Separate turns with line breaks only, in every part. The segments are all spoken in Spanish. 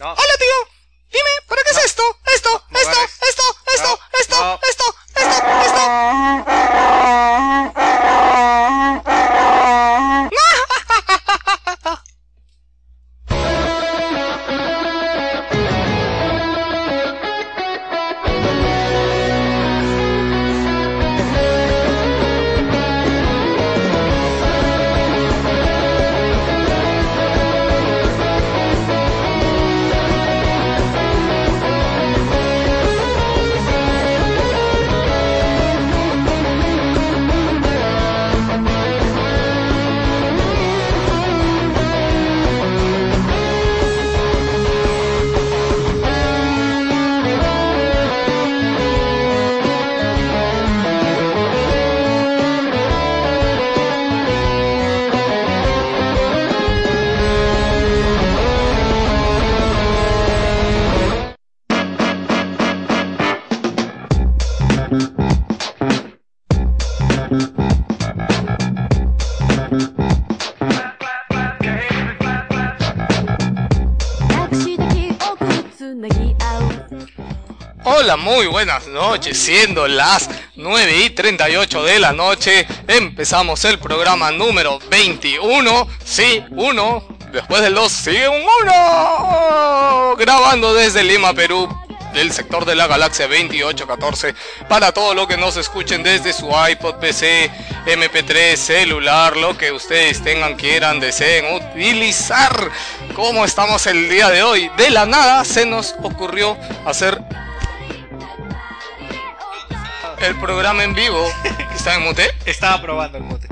No.
Hola, tío. Buenas noches. Siendo las 9 y 38 de la noche, empezamos el programa número 21. Sí, 1. Después del 2 sigue un 1. Grabando desde Lima, Perú, del sector de la galaxia 2814. Para todo lo que nos escuchen desde su iPod, PC, MP3, celular, lo que ustedes tengan, quieran, deseen utilizar. ¿Cómo estamos el día de hoy? De la nada se nos ocurrió hacer el programa en vivo. ¿Está en mute?
Estaba probando el mute.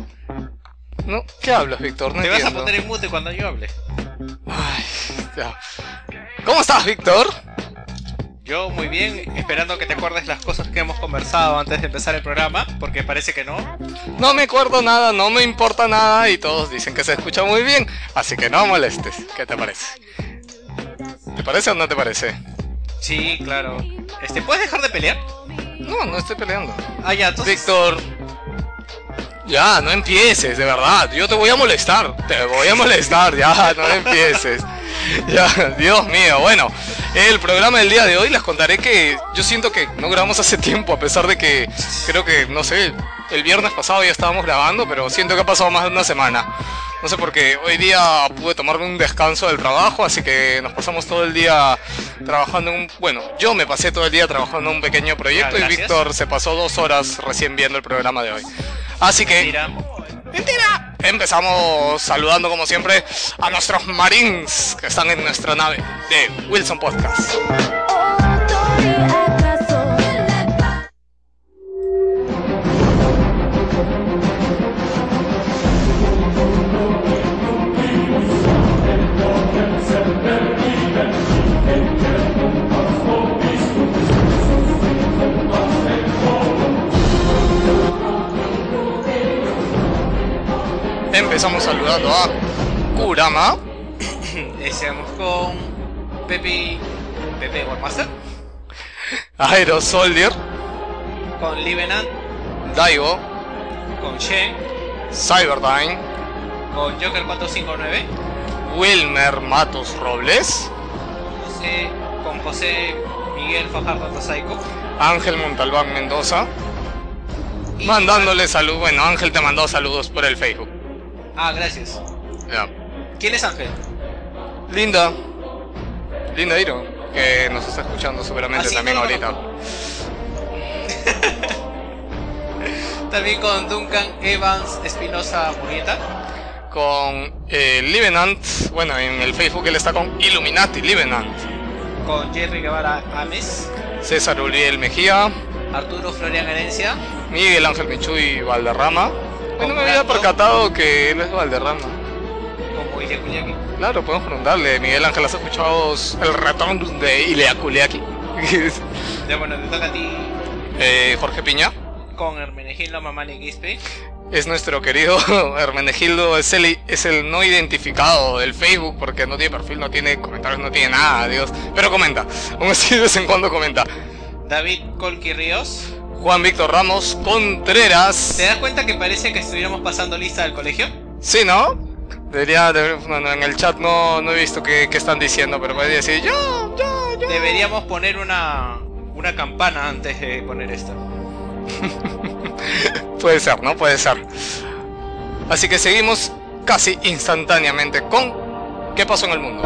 No, ¿qué hablas, Víctor? No
Te vas a poner en mute cuando yo hable.
Ay, ya. ¿Cómo estás, Víctor?
Yo muy bien, esperando que te acuerdes las cosas que hemos conversado antes de empezar el programa, porque parece que no.
No me acuerdo nada, no me importa nada y todos dicen que se escucha muy bien, así que no molestes. ¿Qué te parece? ¿Te parece o no te parece?
Sí, claro. Este, ¿puedes dejar de pelear?
No, no estoy peleando.
Ah, ya, entonces.
Víctor, ya, no empieces, de verdad. Yo te voy a molestar. Te voy a molestar, ya, no empieces. Ya, Dios mío. Bueno, el programa del día de hoy les contaré que yo siento que no grabamos hace tiempo, a pesar de que creo que, no sé, el viernes pasado ya estábamos grabando, pero siento que ha pasado más de una semana. No sé por qué, hoy día pude tomarme un descanso del trabajo, así que nos pasamos todo el día trabajando en un... Bueno, yo me pasé todo el día trabajando en un pequeño proyecto y. Víctor se pasó dos horas recién viendo el programa de hoy. Así que...
Mira,
¡Mentira! Empezamos saludando como siempre a nuestros marines que están en nuestra nave de Wilson Podcast. Empezamos saludando a Kurama,
estamos con Pepe. Pepe Warmaster,
Aero Soldier,
con Livenant,
Daigo,
con Shen,
Cyberdyne,
con Joker 459,
Wilmer Matos Robles,
José, con José Miguel Fajardo Tazaico.
Ángel Montalbán Mendoza,
y-
mandándole salud. Bueno, Ángel te mandó saludos por el Facebook.
Ah, gracias.
Ya.
¿Quién es Ángel?
Linda, Linda Iro, que nos está escuchando seguramente
Ah, sí,
también
no, no,
ahorita.
También con Duncan Evans Espinosa Murieta.
Con eh, Livenant, bueno, en el Facebook él está con Illuminati Livenant.
Con Jerry Guevara Ames.
César Uriel Mejía,
Arturo Florian Herencia.
Miguel Ángel Michuy Valderrama. Bueno, me había percatado que él es Valderrama.
Como Ilya Kuliaki.
Claro, podemos preguntarle. Miguel Ángel, ¿has escuchado el retorno de Ilea Kuliaki?
Ya bueno, te toca a ti
Eh, Jorge Piña
con Hermenegildo Mamani Quispe.
es nuestro querido Hermenegildo, es el, es el no identificado del Facebook porque no tiene perfil, no tiene comentarios, no tiene nada, Dios. Pero comenta, aún así de vez en cuando comenta.
David Colqui Ríos.
Juan Víctor Ramos Contreras.
¿Te das cuenta que parece que estuviéramos pasando lista del colegio?
Sí, ¿no? Debería, bueno, en el chat no, no he visto qué, qué están diciendo, pero podría decir yo, yo, yo.
Deberíamos poner una, una campana antes de poner esto.
Puede ser, ¿no? Puede ser. Así que seguimos casi instantáneamente con ¿Qué pasó en el mundo?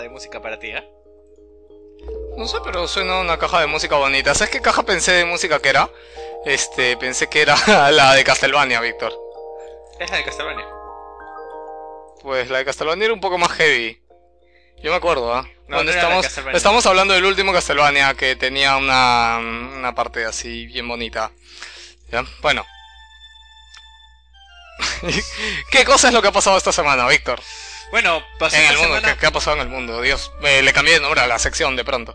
Caja de música para ti, eh?
No sé, pero suena una caja de música bonita. ¿Sabes qué caja pensé de música que era? Este, pensé que era la de Castlevania, Víctor.
Es la de Castlevania.
Pues la de Castlevania era un poco más heavy. Yo me acuerdo, ¿ah?
No,
Cuando
no de
estamos, hablando del último Castlevania que tenía una, una parte así bien bonita. ¿Ya? Bueno. ¿Qué cosa es lo que ha pasado esta semana, Víctor?
Bueno, pasó
En el
esta
mundo,
semana...
¿qué, qué ha pasado en el mundo? Dios, eh, le cambié de nombre a la sección de pronto.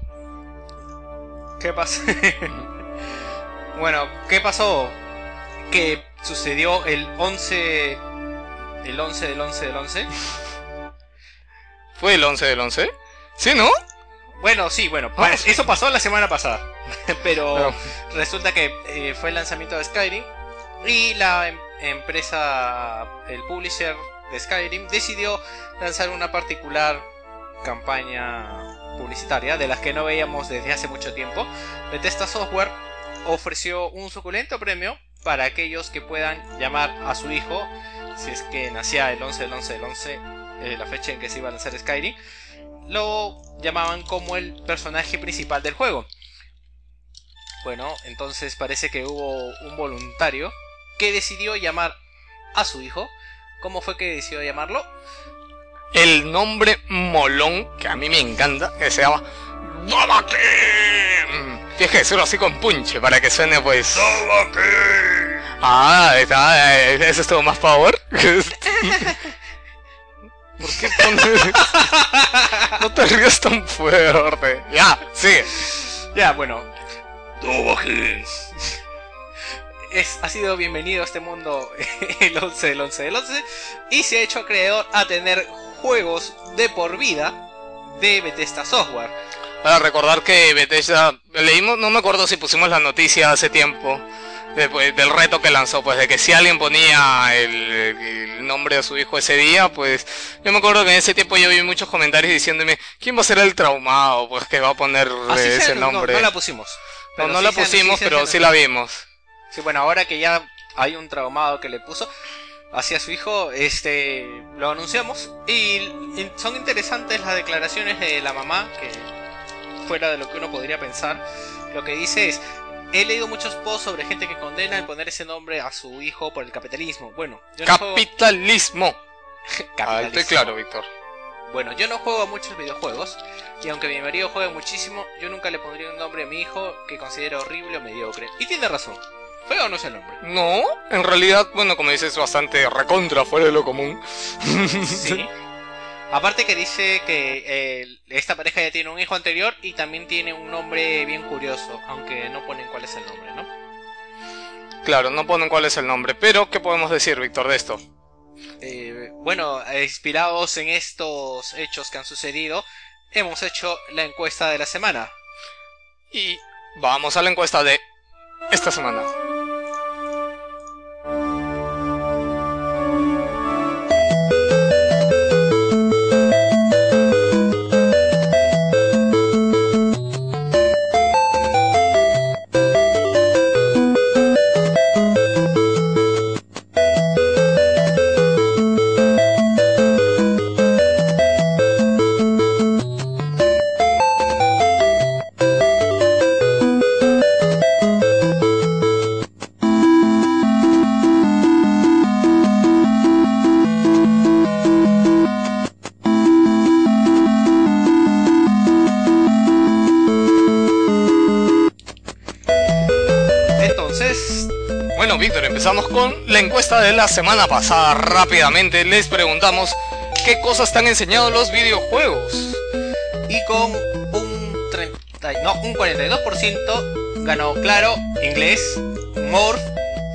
¿Qué pasó? bueno, ¿qué pasó? Que sucedió el 11... El 11 del 11 del 11.
¿Fue el 11 del 11? ¿Sí, no?
Bueno, sí, bueno,
Ah, sí.
eso pasó la semana pasada. Pero
No.
resulta que eh, fue el lanzamiento de Skyrim y la em- empresa, el publisher de Skyrim, decidió lanzar una particular campaña publicitaria de las que no veíamos desde hace mucho tiempo. Bethesda Software ofreció un suculento premio para aquellos que puedan llamar a su hijo, si es que nacía el 11 del 11 del 11, eh, la fecha en que se iba a lanzar Skyrim, lo llamaban como el personaje principal del juego. Bueno, entonces parece que hubo un voluntario que decidió llamar a su hijo. ¿Cómo fue que decidió llamarlo?
El nombre molón, que a mí me encanta, que se llama... ¡Dovahkiin! Tienes que decirlo así con punche para que suene pues... Ah, está, eh, ¿eso estuvo más power? ¿Por qué pones... no te rías tan fuerte. Ya, sigue.
Ya, bueno. Es, ha sido bienvenido a este mundo el 11 del 11 del 11 y se ha hecho acreedor a tener juegos de por vida de Bethesda Software.
Para recordar que Bethesda, leímos, no me acuerdo si pusimos la noticia hace tiempo, después del reto que lanzó, pues de que si alguien ponía el, el nombre de su hijo ese día, pues yo me acuerdo que en ese tiempo yo vi muchos comentarios diciéndome, ¿quién va a ser el traumado? Pues que va a poner
Así se-
ese
no-
nombre.
No, la pusimos.
No,
Pero
no
sí
la
se-
pusimos,
sí se-
pero sí la vimos.
Sí, bueno, ahora que ya hay un traumado que le puso hacia su hijo, este lo anunciamos y, son interesantes las declaraciones de la mamá que fuera de lo que uno podría pensar, lo que dice es He leído muchos posts sobre gente que condena el poner ese nombre a su hijo por el capitalismo. Bueno, yo no juego-
Capitalismo. Ah,
Capitalismo.
estoy claro, Víctor.
Bueno, yo no juego a muchos videojuegos y aunque mi marido juegue muchísimo, yo nunca le pondría un nombre a mi hijo que considero horrible o mediocre. Y tiene razón. ¿Feo o no es el nombre?
No, en realidad, bueno, como dices, bastante recontra fuera de lo común.
Sí. Aparte que dice que eh, esta pareja ya tiene un hijo anterior y también tiene un nombre bien curioso, aunque no ponen cuál es el nombre, ¿no?
Claro, no ponen cuál es el nombre, pero ¿qué podemos decir, Víctor, de esto?
Eh, bueno, inspirados en estos hechos que han sucedido, hemos hecho la encuesta de la semana.
Y vamos a la encuesta de esta semana. La encuesta de la semana pasada. Rápidamente les preguntamos qué cosas te han enseñado los videojuegos.
Y con un, 30, no, un 42% ganó claro, inglés, Morph,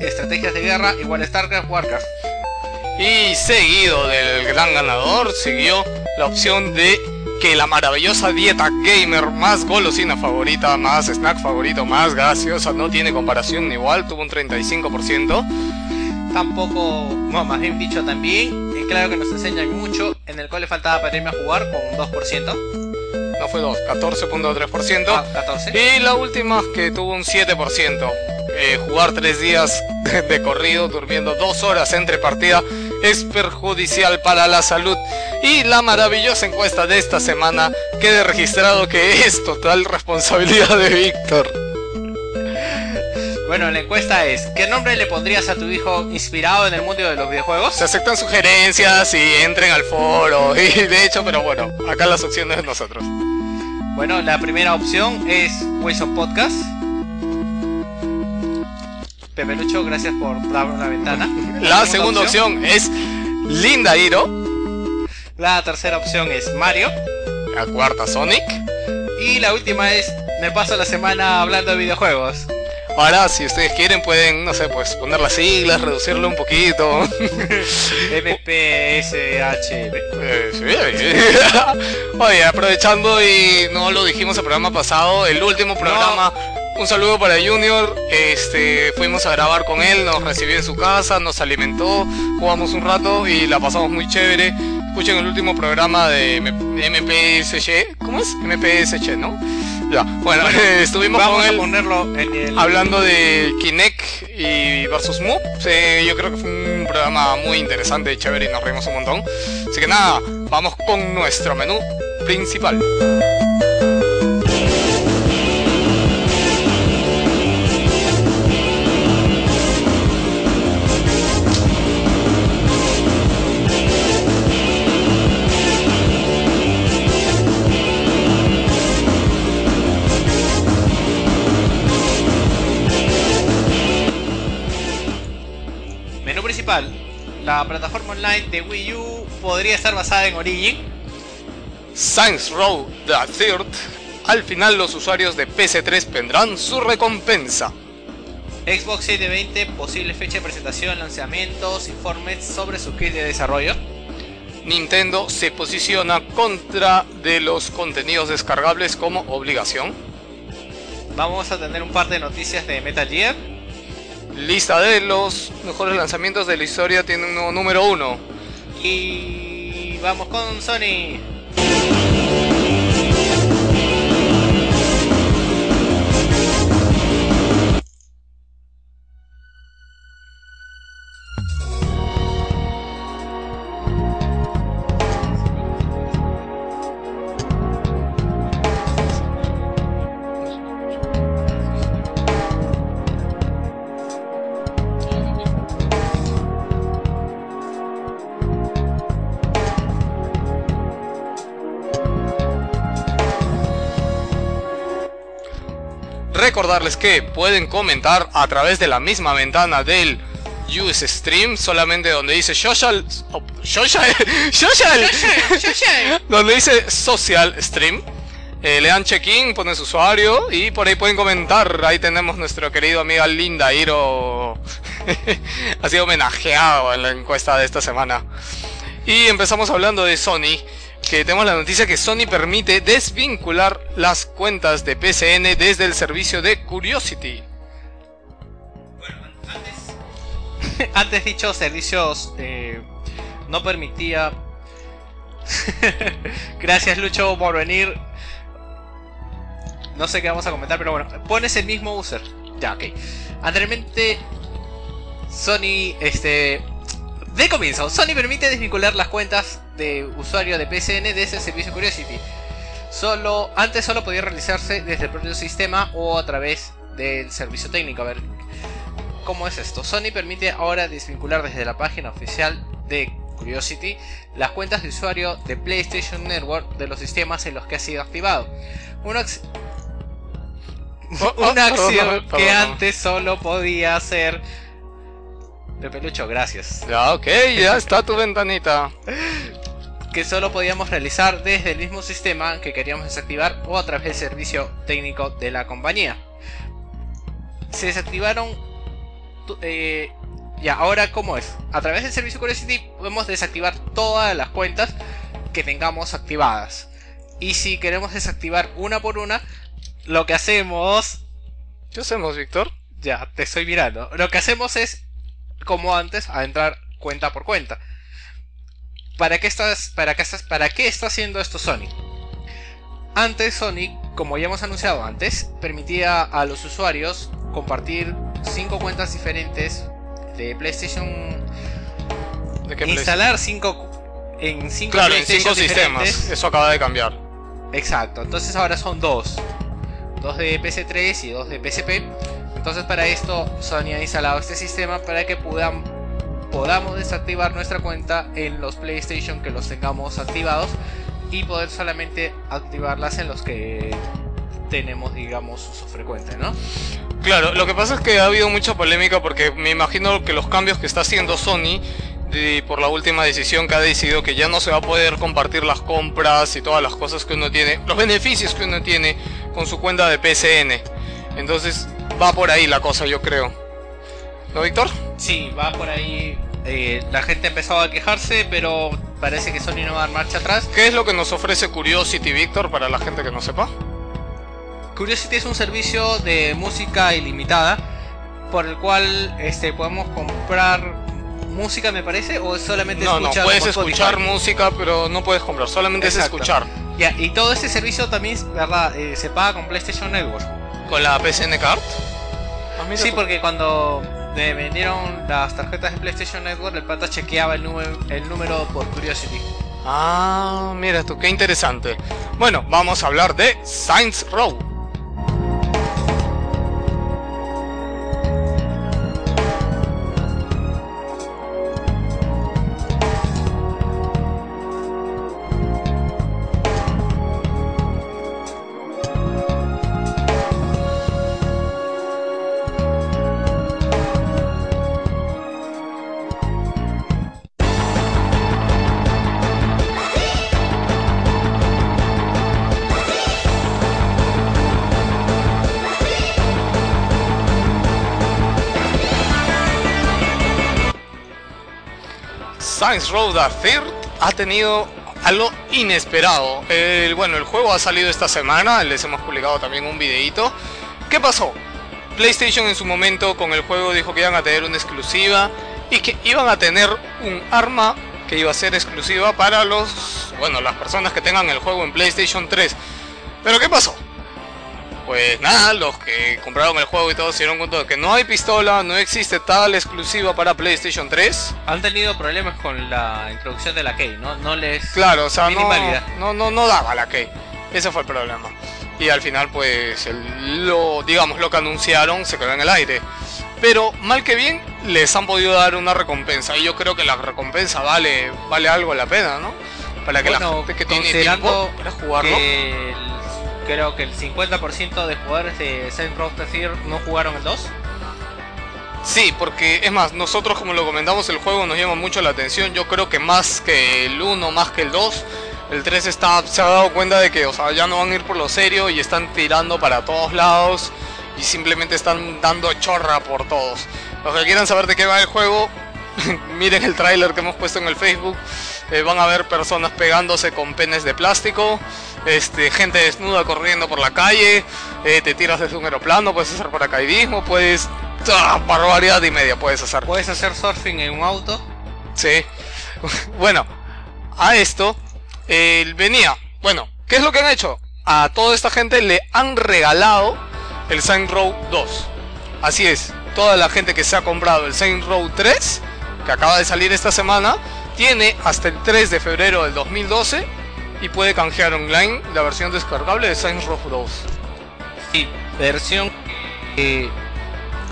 estrategias de guerra, igual StarCraft, Warcraft.
Y seguido del gran ganador, siguió la opción de que la maravillosa dieta gamer más golosina favorita, más snack favorito, más gaseosa, no tiene comparación ni igual, tuvo un 35%.
Tampoco, no, más bien dicho también, es claro que nos enseñan mucho, en el cual le faltaba para irme a jugar con un 2%.
No fue 2, 14.3%.
Ah, 14.
Y la última que tuvo un 7%. Eh, jugar 3 días de corrido, durmiendo 2 horas entre partidas, es perjudicial para la salud. Y la maravillosa encuesta de esta semana quede registrado que es total responsabilidad de Víctor.
Bueno, la encuesta es, ¿qué nombre le pondrías a tu hijo inspirado en el mundo de los videojuegos?
Se aceptan sugerencias y entren al foro. Y de hecho, pero bueno, acá las opciones de nosotros.
Bueno, la primera opción es Wilson Podcast. Pepe Lucho, gracias por dar una ventana.
La segunda opción es Linda Hiro.
La tercera opción es Mario.
La cuarta Sonic.
Y la última es Me paso la semana hablando de videojuegos.
Ahora, si ustedes quieren, pueden, no sé, pues poner las siglas, reducirlo un poquito.
MPSHB.
Eh, sí. Oye, aprovechando y no lo dijimos el programa pasado, el último programa. Un saludo para Junior. Este, fuimos a grabar con él, nos recibió en su casa, nos alimentó, jugamos un rato y la pasamos muy chévere. Escuchen el último programa de MPSG, ¿cómo es? MPSG, ¿no? Ya, bueno, estuvimos
Vamos
con
a
él
ponerlo en el...
hablando de Kinect y versus. Sí, yo creo que fue un programa muy interesante, chévere y nos reímos un montón. Así que nada, vamos con nuestro menú principal.
La plataforma online de Wii U podría estar basada en Origin.
Science Row The Third. Al final los usuarios de PC3 tendrán su recompensa.
Xbox 720, posible fecha de presentación, lanzamientos, informes sobre su kit de desarrollo.
Nintendo se posiciona contra de los contenidos descargables como obligación.
Vamos a tener un par de noticias de Metal Gear.
Lista de los mejores lanzamientos de la historia tiene un nuevo número 1.
Y vamos con Sony.
Recordarles que pueden comentar a través de la misma ventana del US Stream, solamente donde dice social, oh, social, social, donde dice social stream. Eh, le dan check-in, ponen su usuario y por ahí pueden comentar. Ahí tenemos nuestro querido amiga Linda Hiro. ha sido homenajeado en la encuesta de esta semana. Y empezamos hablando de Sony. Que tenemos la noticia que Sony permite desvincular las cuentas de PCN desde el servicio de Curiosity.
Antes dichos servicios eh, no permitía. Gracias Lucho por venir. No sé qué vamos a comentar, pero bueno, pones el mismo user. Ya, ok. Anteriormente, Sony, este. De comienzo, Sony permite desvincular las cuentas de usuario de PCN desde el servicio Curiosity. Solo, antes solo podía realizarse desde el propio sistema o a través del servicio técnico. A ver, ¿cómo es esto? Sony permite ahora desvincular desde la página oficial de Curiosity las cuentas de usuario de PlayStation Network de los sistemas en los que ha sido activado. Una,
Oh, oh,
una
perdón,
acción
perdón,
que
perdón.
antes solo podía hacer Pepelucho, gracias.
Ya, ok, ya está tu ventanita.
Que solo podíamos realizar desde el mismo sistema que queríamos desactivar o a través del servicio técnico de la compañía. Se desactivaron. Eh, ya, ahora, ¿cómo es? A través del servicio Curiosity podemos desactivar todas las cuentas que tengamos activadas. Y si queremos desactivar una por una, lo que hacemos.
¿Qué hacemos, Víctor?
Ya, te estoy mirando. Lo que hacemos es, como antes, a entrar cuenta por cuenta. ¿Para qué, estás, para, qué estás, ¿Para qué está haciendo esto Sony? Antes Sony, como ya hemos anunciado antes, permitía a los usuarios compartir cinco cuentas diferentes de PlayStation.
¿De qué
instalar cinco en cinco
Claro, en cinco sistemas. Eso acaba de cambiar.
Exacto. Entonces ahora son dos. Dos de PC3 y dos de PSP. Entonces para esto Sony ha instalado este sistema para que podamos desactivar nuestra cuenta en los PlayStation que los tengamos activados y poder solamente activarlas en los que tenemos, digamos, uso frecuente, ¿no?
Claro, lo que pasa es que ha habido mucha polémica porque me imagino que los cambios que está haciendo Sony por la última decisión que ha decidido que ya no se va a poder compartir las compras y todas las cosas que uno tiene, los beneficios que uno tiene con su cuenta de PCN. Entonces va por ahí la cosa, yo creo. ¿No, Víctor?
Sí, va por ahí. Eh, la gente ha empezado a quejarse, pero parece que Sony no va a dar marcha atrás.
¿Qué es lo que nos ofrece Curiosity, Víctor, para la gente que no sepa?
Curiosity es un servicio de música ilimitada por el cual este, podemos comprar música, me parece, o solamente
no, escuchar. No, puedes escuchar música, pero no puedes comprar, solamente es escuchar.
Ya, y todo este servicio también, ¿verdad? Eh, se paga con PlayStation Network.
¿Con la PCN Card?
Ah, sí, porque cuando me vendieron las tarjetas de PlayStation Network, el pata chequeaba el número, el número por Curiosity.
Ah, mira tú, qué interesante. Bueno, vamos a hablar de Science Row. Science Road a Third ha tenido algo inesperado. El, bueno, el juego ha salido esta semana, les hemos publicado también un videito. ¿Qué pasó? PlayStation en su momento con el juego dijo que iban a tener una exclusiva y que iban a tener un arma que iba a ser exclusiva para los, bueno, las personas que tengan el juego en PlayStation 3. Pero ¿qué pasó? Pues nada, los que compraron el juego y todos se dieron cuenta de que no hay pistola, no existe tal exclusiva para PlayStation 3.
Han tenido problemas con la introducción de la key, ¿no? No les.
Claro, o sea, no, no, no, daba la key. Ese fue el problema. Y al final, pues, lo, digamos, lo que anunciaron se quedó en el aire. Pero mal que bien, les han podido dar una recompensa. Y yo creo que la recompensa vale, vale algo la pena, ¿no? Para que la gente que tiene tiempo para jugarlo
creo que el 50% de jugadores de Saints Row no jugaron el 2.
Sí, porque es más, nosotros como lo comentamos, el juego nos llama mucho la atención. Yo creo que más que el 1, más que el 2, el 3 está, se ha dado cuenta de que o sea, ya no van a ir por lo serio y están tirando para todos lados y simplemente están dando chorra por todos. Los que quieran saber de qué va el juego, miren el tráiler que hemos puesto en el Facebook. Eh, van a ver personas pegándose con penes de plástico, este, gente desnuda corriendo por la calle, eh, te tiras desde un aeroplano, puedes hacer paracaidismo, puedes... ¡ah! barbaridad y media puedes hacer.
Puedes hacer surfing en un auto.
Sí. bueno, a esto venía. Bueno, ¿qué es lo que han hecho? A toda esta gente le han regalado el Saint Row 2. Así es, toda la gente que se ha comprado el Saint Row 3, que acaba de salir esta semana, tiene hasta el 3 de febrero del 2012 y puede canjear online la versión descargable de Saints Row 2.
Y versión que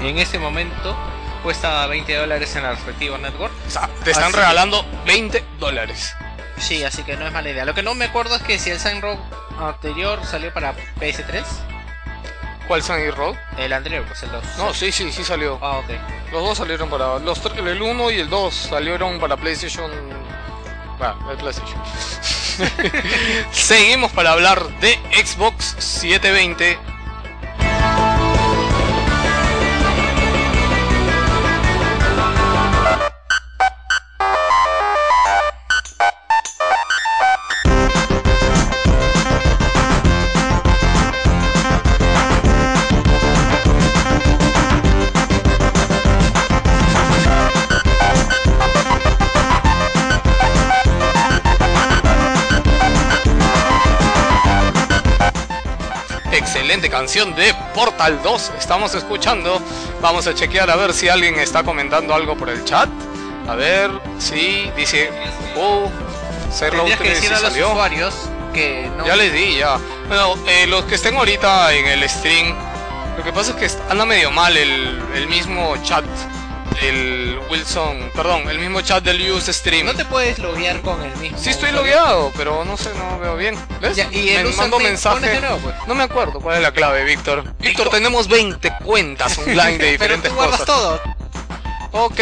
en este momento cuesta 20 dólares en la respectiva network.
O sea, te están regalando 20 dólares.
Sí, así que no es mala idea. Lo que no me acuerdo es que si el Saints Row anterior salió para PS3.
¿Cuál Sunny Road?
El anterior, pues el 2.
No, sí, sí, sí salió.
Ah, ok.
Los dos salieron para. Los, el 1 y el 2 salieron para PlayStation. Seguimos para hablar de Xbox 720. Excelente canción de Portal 2. Estamos escuchando. Vamos a chequear a ver si alguien está comentando algo por el chat. A ver, sí, dice. Oh, Serlo
que
3
decir a los
salió.
usuarios que no.
Ya les di, ya. Bueno, eh, los que estén ahorita en el stream, lo que pasa es que anda medio mal el, el mismo chat del Wilson, perdón, el mismo chat del Use Stream.
No te puedes loguear con el mismo.
Sí estoy logueado, pero no sé, no veo bien. ¿Ves?
Ya, y el
Me mando mensaje.
nuevo, pues.
No me acuerdo cuál es la clave, Víctor. Víctor, tenemos 20 cuentas online de
Pero
diferentes
tú guardas
cosas.
todo.
Ok.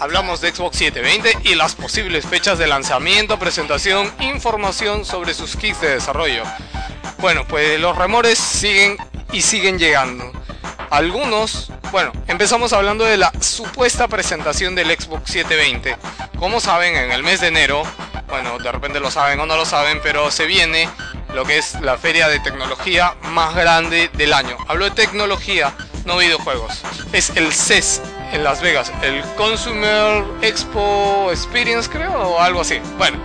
Hablamos de Xbox 720 y las posibles fechas de lanzamiento, presentación, información sobre sus kits de desarrollo. Bueno, pues los rumores siguen y siguen llegando. Algunos, bueno, empezamos hablando de la supuesta presentación del Xbox 720. Como saben, en el mes de enero, bueno, de repente lo saben o no lo saben, pero se viene lo que es la feria de tecnología más grande del año. Hablo de tecnología, no videojuegos. Es el CES en Las Vegas, el Consumer Expo Experience creo, o algo así. Bueno,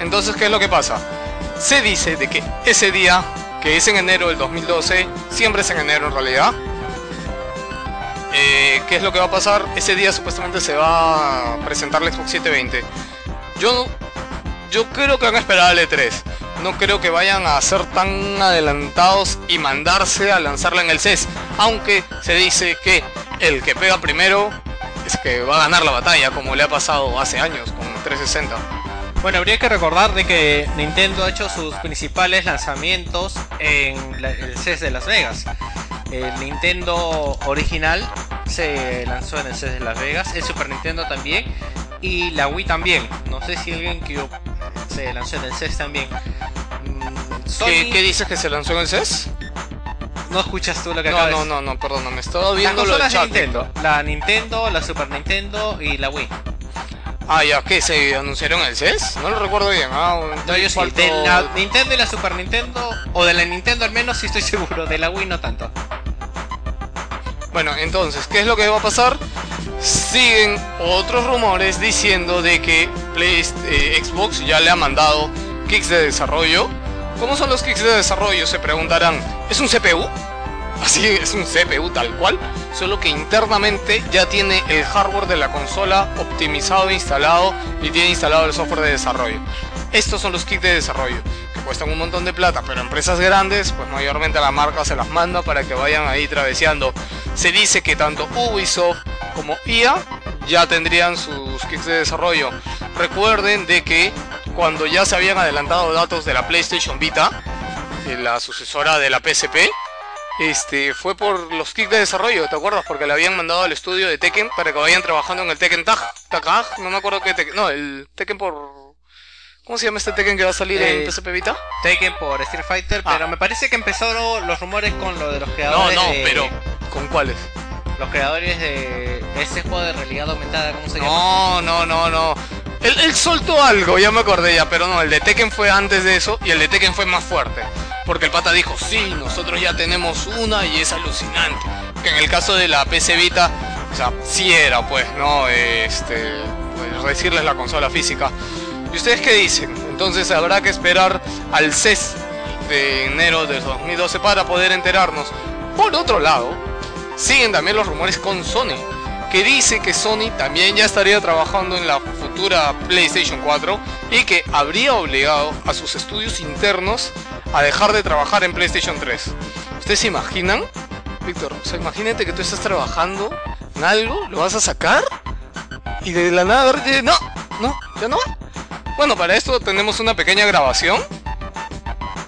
entonces, ¿qué es lo que pasa? Se dice de que ese día, que es en enero del 2012, siempre es en enero en realidad, eh, ¿qué es lo que va a pasar? Ese día supuestamente se va a presentar la Xbox 720. Yo, yo creo que van a esperar al E3. No creo que vayan a ser tan adelantados y mandarse a lanzarla en el CES. Aunque se dice que el que pega primero es que va a ganar la batalla, como le ha pasado hace años con 360.
Bueno, habría que recordar de que Nintendo ha hecho sus principales lanzamientos en la- el CES de Las Vegas. El Nintendo original se lanzó en el CES de Las Vegas, el Super Nintendo también y la Wii también. No sé si alguien que se lanzó en el CES también. Mm, Sony-
¿Qué, qué dices que se lanzó en el CES?
No escuchas tú lo que
No,
acabas
no, no, no, perdón, me estaba
Las
viendo lo del
consolas de. Nintendo, la Nintendo, la Super Nintendo y la Wii.
Ah, ya, ¿qué? ¿Se anunciaron el CES? No lo recuerdo bien. Ah,
No, yo sí, de la Nintendo y la Super Nintendo, o de la Nintendo al menos sí estoy seguro, de la Wii no tanto.
Bueno, entonces, ¿qué es lo que va a pasar? Siguen otros rumores diciendo de que Play- eh, Xbox ya le ha mandado kits de desarrollo. ¿Cómo son los kits de desarrollo? Se preguntarán. ¿Es un CPU? Así es un CPU tal cual, solo que internamente ya tiene el hardware de la consola optimizado e instalado y tiene instalado el software de desarrollo. Estos son los kits de desarrollo, que cuestan un montón de plata, pero empresas grandes, pues mayormente la marca se las manda para que vayan ahí traveseando. Se dice que tanto Ubisoft como EA ya tendrían sus kits de desarrollo. Recuerden de que cuando ya se habían adelantado datos de la PlayStation Vita, eh, la sucesora de la PSP, este, fue por los kits de desarrollo, ¿te acuerdas? Porque le habían mandado al estudio de Tekken para que vayan trabajando en el Tekken Tag. Tag, no me acuerdo qué Tekken. No, el Tekken por. ¿Cómo se llama este Tekken que va a salir
Eh,
en PSP Vita?
Taken por Street Fighter,
Ah.
pero me parece que empezaron los rumores con lo de los
No,
creadores
no,
de-
pero. ¿Con cuáles?
los creadores de ese juego de realidad aumentada, ¿cómo se llama?
No, no, no, no. Él, él soltó algo, ya me acordé ya, pero no, el de Tekken fue antes de eso y el de Tekken fue más fuerte. Porque el pata dijo, sí, nosotros ya tenemos una y es alucinante. Que en el caso de la PC Vita, o sea, sí era, pues, ¿no? Este, pues, decirles la consola física. ¿Y ustedes qué dicen? Entonces habrá que esperar al CES de enero de 2012 para poder enterarnos. Por otro lado, siguen también los rumores con Sony, que dice que Sony también ya estaría trabajando en la futura PlayStation 4 y que habría obligado a sus estudios internos a dejar de trabajar en PlayStation 3. ¿Ustedes se imaginan? Víctor, o sea, imagínate que tú estás trabajando en algo, lo vas a sacar y de la nada, no, no, ya no. Bueno, para esto tenemos una pequeña grabación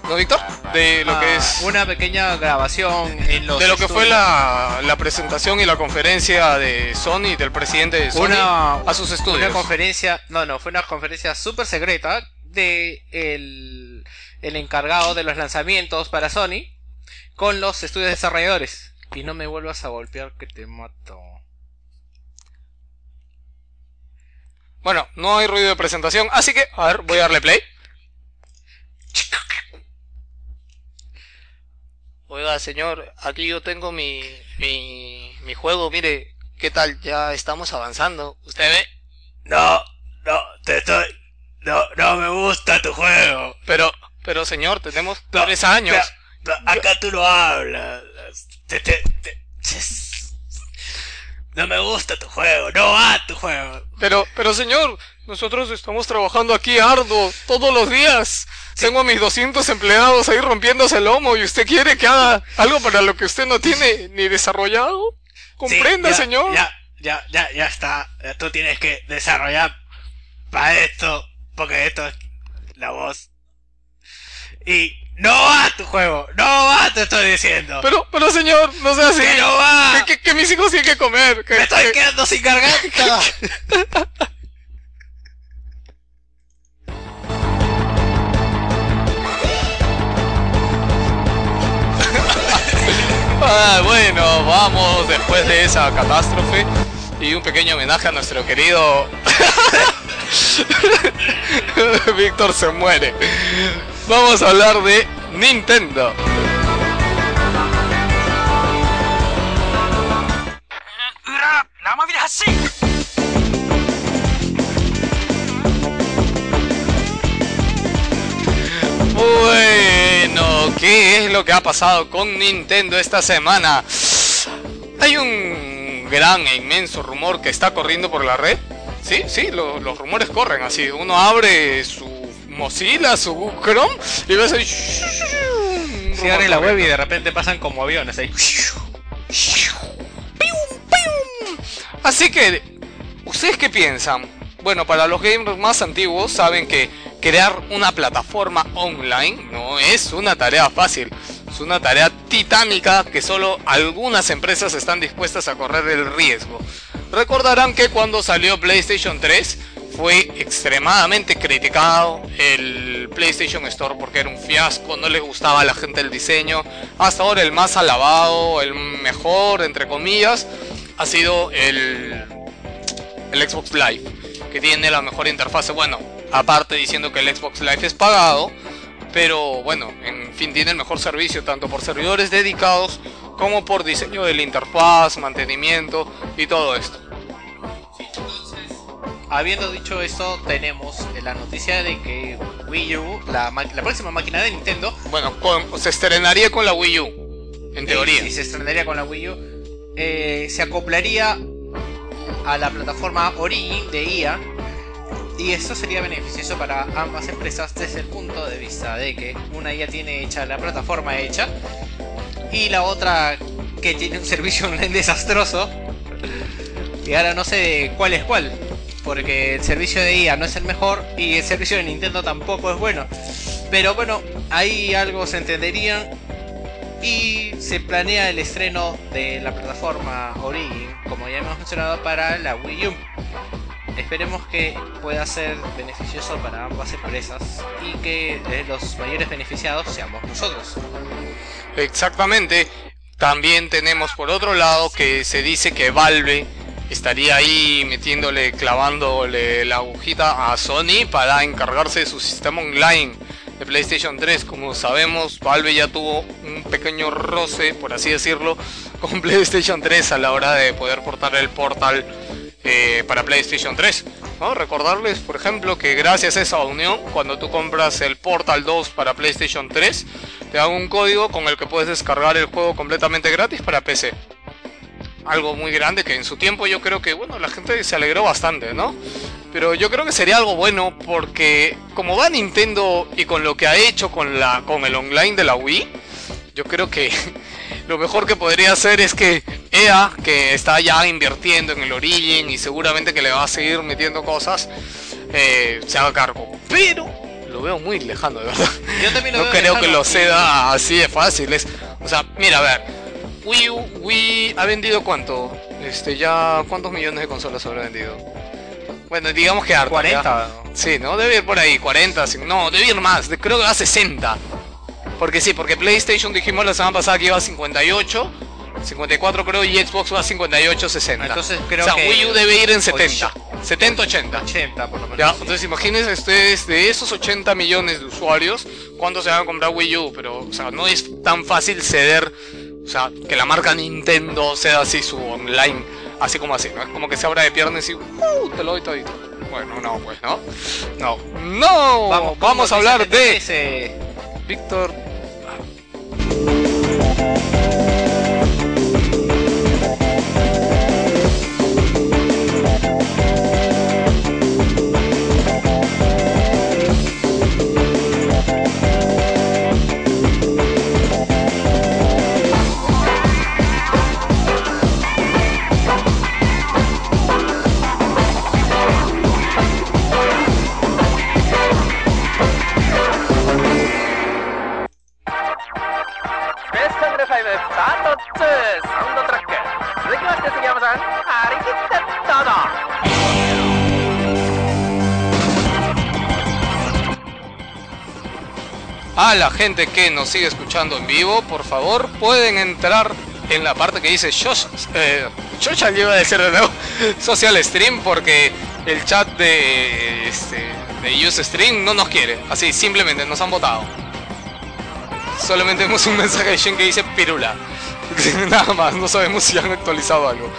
¿no, Víctor? De lo que
Ah,
es...
una pequeña grabación en los
De lo que fue la, la presentación y la conferencia de Sony, del presidente de Sony,
una,
a sus estudios.
Una conferencia, no, no, fue una conferencia súper secreta de el, el encargado de los lanzamientos para Sony con los estudios desarrolladores. Y no me vuelvas a golpear que te mato.
Bueno, no hay ruido de presentación, así que, a ver, voy a darle play. Oiga, señor, aquí yo tengo mi, mi, mi juego, mire, ¿qué tal? Ya estamos avanzando. ¿Usted ve?
No, no, te estoy. No, no me gusta tu juego.
Pero, pero señor, tenemos
No,
tres años.
no, no, acá tú no hablas. Te- te- te- no me gusta tu juego, no va tu juego.
Pero, pero señor, nosotros estamos trabajando aquí arduo todos los días. Tengo a mis 200 empleados ahí rompiéndose el lomo y usted quiere que haga algo para lo que usted no tiene ni desarrollado. Comprenda,
Sí, ya,
señor.
Ya, ya, ya, ya está. Tú tienes que desarrollar para esto, porque esto es la voz. Y no va tu juego, no va, te estoy diciendo.
Pero, pero señor, no sea así.
que no va.
Que, que- que mis hijos tienen que comer. Que,
Me estoy
que-
quedando sin garganta.
Ah, bueno, vamos después de esa catástrofe y un pequeño homenaje a nuestro querido Víctor se muere. Vamos a hablar de Nintendo. Bueno, ¿qué es lo que ha pasado con Nintendo esta semana? Hay un gran e inmenso rumor que está corriendo por la red. Sí, sí, lo- los rumores corren así. Uno abre su Mozilla, su Google Chrome y ves ahí...
Si abre la web y de repente pasan como aviones ahí.
Así que, ¿ustedes qué piensan? Bueno, para los gamers más antiguos saben que crear una plataforma online no es una tarea fácil. Es una tarea titánica que solo algunas empresas están dispuestas a correr el riesgo. Recordarán que cuando salió PlayStation 3 fue extremadamente criticado el PlayStation Store porque era un fiasco, no le gustaba a la gente el diseño. Hasta ahora el más alabado, el mejor, entre comillas, ha sido el, Xbox Live, que tiene la mejor interfase. Bueno, aparte diciendo que el Xbox Live es pagado, pero bueno, en fin, tiene el mejor servicio tanto por servidores dedicados como por diseño de la interfaz, mantenimiento y todo esto.
Habiendo dicho esto, tenemos la noticia de que Wii U, la, la próxima máquina de Nintendo,
Bueno, con- se estrenaría con la Wii U, en teoría.
y se estrenaría con la Wii U, eh, se acoplaría a la plataforma Origin de IA. Y esto sería beneficioso para ambas empresas desde el punto de vista de que una ya tiene hecha la plataforma hecha y la otra que tiene un servicio online desastroso. Y ahora no sé cuál es cuál, porque el servicio de IA no es el mejor y el servicio de Nintendo tampoco es bueno. Pero bueno, ahí algo se entenderían y se planea el estreno de la plataforma Origin, como ya hemos mencionado, para la Wii U. Esperemos que pueda ser beneficioso para ambas empresas y que los mayores beneficiados seamos nosotros.
Exactamente. También tenemos por otro lado que se dice que Valve estaría ahí metiéndole, clavándole la agujita a Sony para encargarse de su sistema online PlayStation 3. Como sabemos, Valve ya tuvo un pequeño roce, por así decirlo, con PlayStation 3 a la hora de poder portar el portal eh, para PlayStation 3. ¿no? Recordarles, por ejemplo, que gracias a esa unión, cuando tú compras el Portal 2 para PlayStation 3, te da un código con el que puedes descargar el juego completamente gratis para PC. Algo muy grande que en su tiempo yo creo que, bueno, la gente se alegró bastante, ¿no? Pero yo creo que sería algo bueno porque como va Nintendo y con lo que ha hecho con, la, con el online de la Wii, yo creo que lo mejor que podría hacer es que EA, que está ya invirtiendo en el Origin y seguramente que le va a seguir metiendo cosas, eh, se haga cargo. Pero lo veo muy lejano, de verdad.
Yo también lo
No
veo
creo que
lejano
lo
y-
ceda así de fácil. Es, o sea, mira, a ver. Wii U, Wii ha vendido cuánto? Este, ya, ¿cuántos millones de consolas habrá vendido? Bueno, digamos que harta.
40.
¿ya? Sí, ¿no? Debe ir por ahí, 40, cin- no, debe ir más, creo que va a 60. Porque sí, porque PlayStation dijimos la semana pasada que iba a 58, 54 creo, y Xbox va a 58, 60.
Entonces creo
o sea,
que
Wii U debe ir en 70,
och-
70, 80.
80 por lo menos.
Ya, entonces imagínense ustedes de esos 80 millones de usuarios, ¿cuántos se van a comprar Wii U? Pero, o sea, no es tan fácil ceder, o sea, que la marca Nintendo sea así su online, así como así, ¿no? Es como que se abra de piernas y, ¡uh! te lo doy todito. Bueno, no, pues, ¿no? No, no, vamos,
con
a hablar A la gente que nos sigue escuchando en vivo, por favor, pueden entrar en la parte que dice Shosh, eh, Social, iba a de nuevo, Social Stream, porque el chat de, este, de Ustream no nos quiere. Así, simplemente nos han votado. Solamente vemos un mensaje de Shen que dice Pirula. Nada más, no sabemos si han actualizado algo.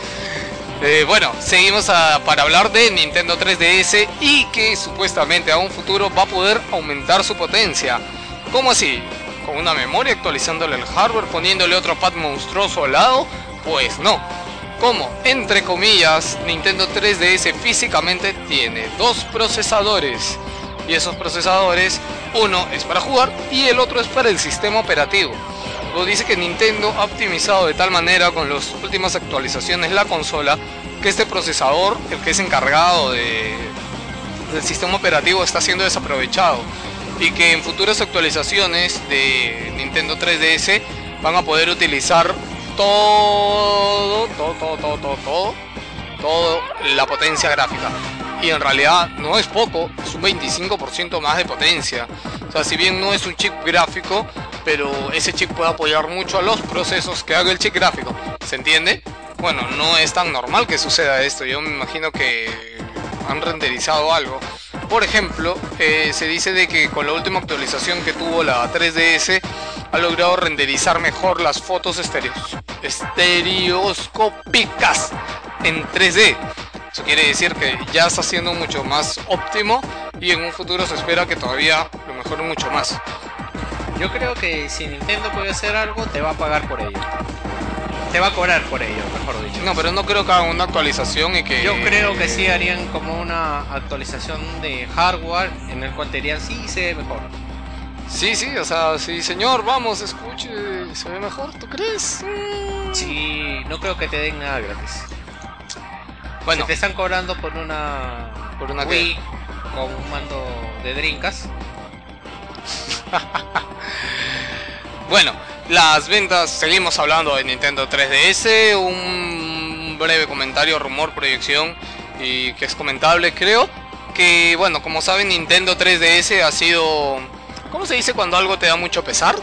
Eh, bueno, seguimos a- para hablar de Nintendo 3DS y que supuestamente a un futuro va a poder aumentar su potencia. ¿Cómo así? ¿Con una memoria actualizándole el hardware, poniéndole otro pad monstruoso al lado? Pues no. ¿Cómo? Entre comillas, Nintendo 3DS físicamente tiene dos procesadores. Y esos procesadores, uno es para jugar y el otro es para el sistema operativo. Luego dice que Nintendo ha optimizado de tal manera con las últimas actualizaciones la consola que este procesador, el que es encargado de, del sistema operativo, está siendo desaprovechado y que en futuras actualizaciones de Nintendo 3DS van a poder utilizar todo, todo, todo, todo, todo, todo la potencia gráfica. Y en realidad no es poco, es un 25% más de potencia. O sea, si bien no es un chip gráfico, pero ese chip puede apoyar mucho a los procesos que haga el chip gráfico. ¿Se entiende? Bueno, no es tan normal que suceda esto. Yo me imagino que han renderizado algo. Por ejemplo, eh, se dice de que con la última actualización que tuvo la 3DS ha logrado renderizar mejor las fotos estereos- estereoscópicas en 3D. Eso quiere decir que ya está siendo mucho más óptimo y en un futuro se espera que todavía lo mejore mucho más.
Yo creo que si Nintendo puede hacer algo, te va a pagar por ello. Te va a cobrar por ello, mejor dicho.
No, pero no creo que hagan una actualización y que...
Yo creo que sí harían como una actualización de hardware en el cual te dirían sí se ve mejor.
Sí, sí, o sea, sí, señor, vamos, escuche, se ve mejor, ¿tú crees?
Sí, no creo que te den nada gratis.
Bueno,
Si te están cobrando por una
¿Por una
Wii con un mando de Drinkas,
Bueno, las ventas, seguimos hablando de Nintendo 3DS, un breve comentario, rumor, proyección y que es comentable creo, que bueno, como saben Nintendo 3DS ha sido, ¿cómo se dice cuando algo te da mucho pesar?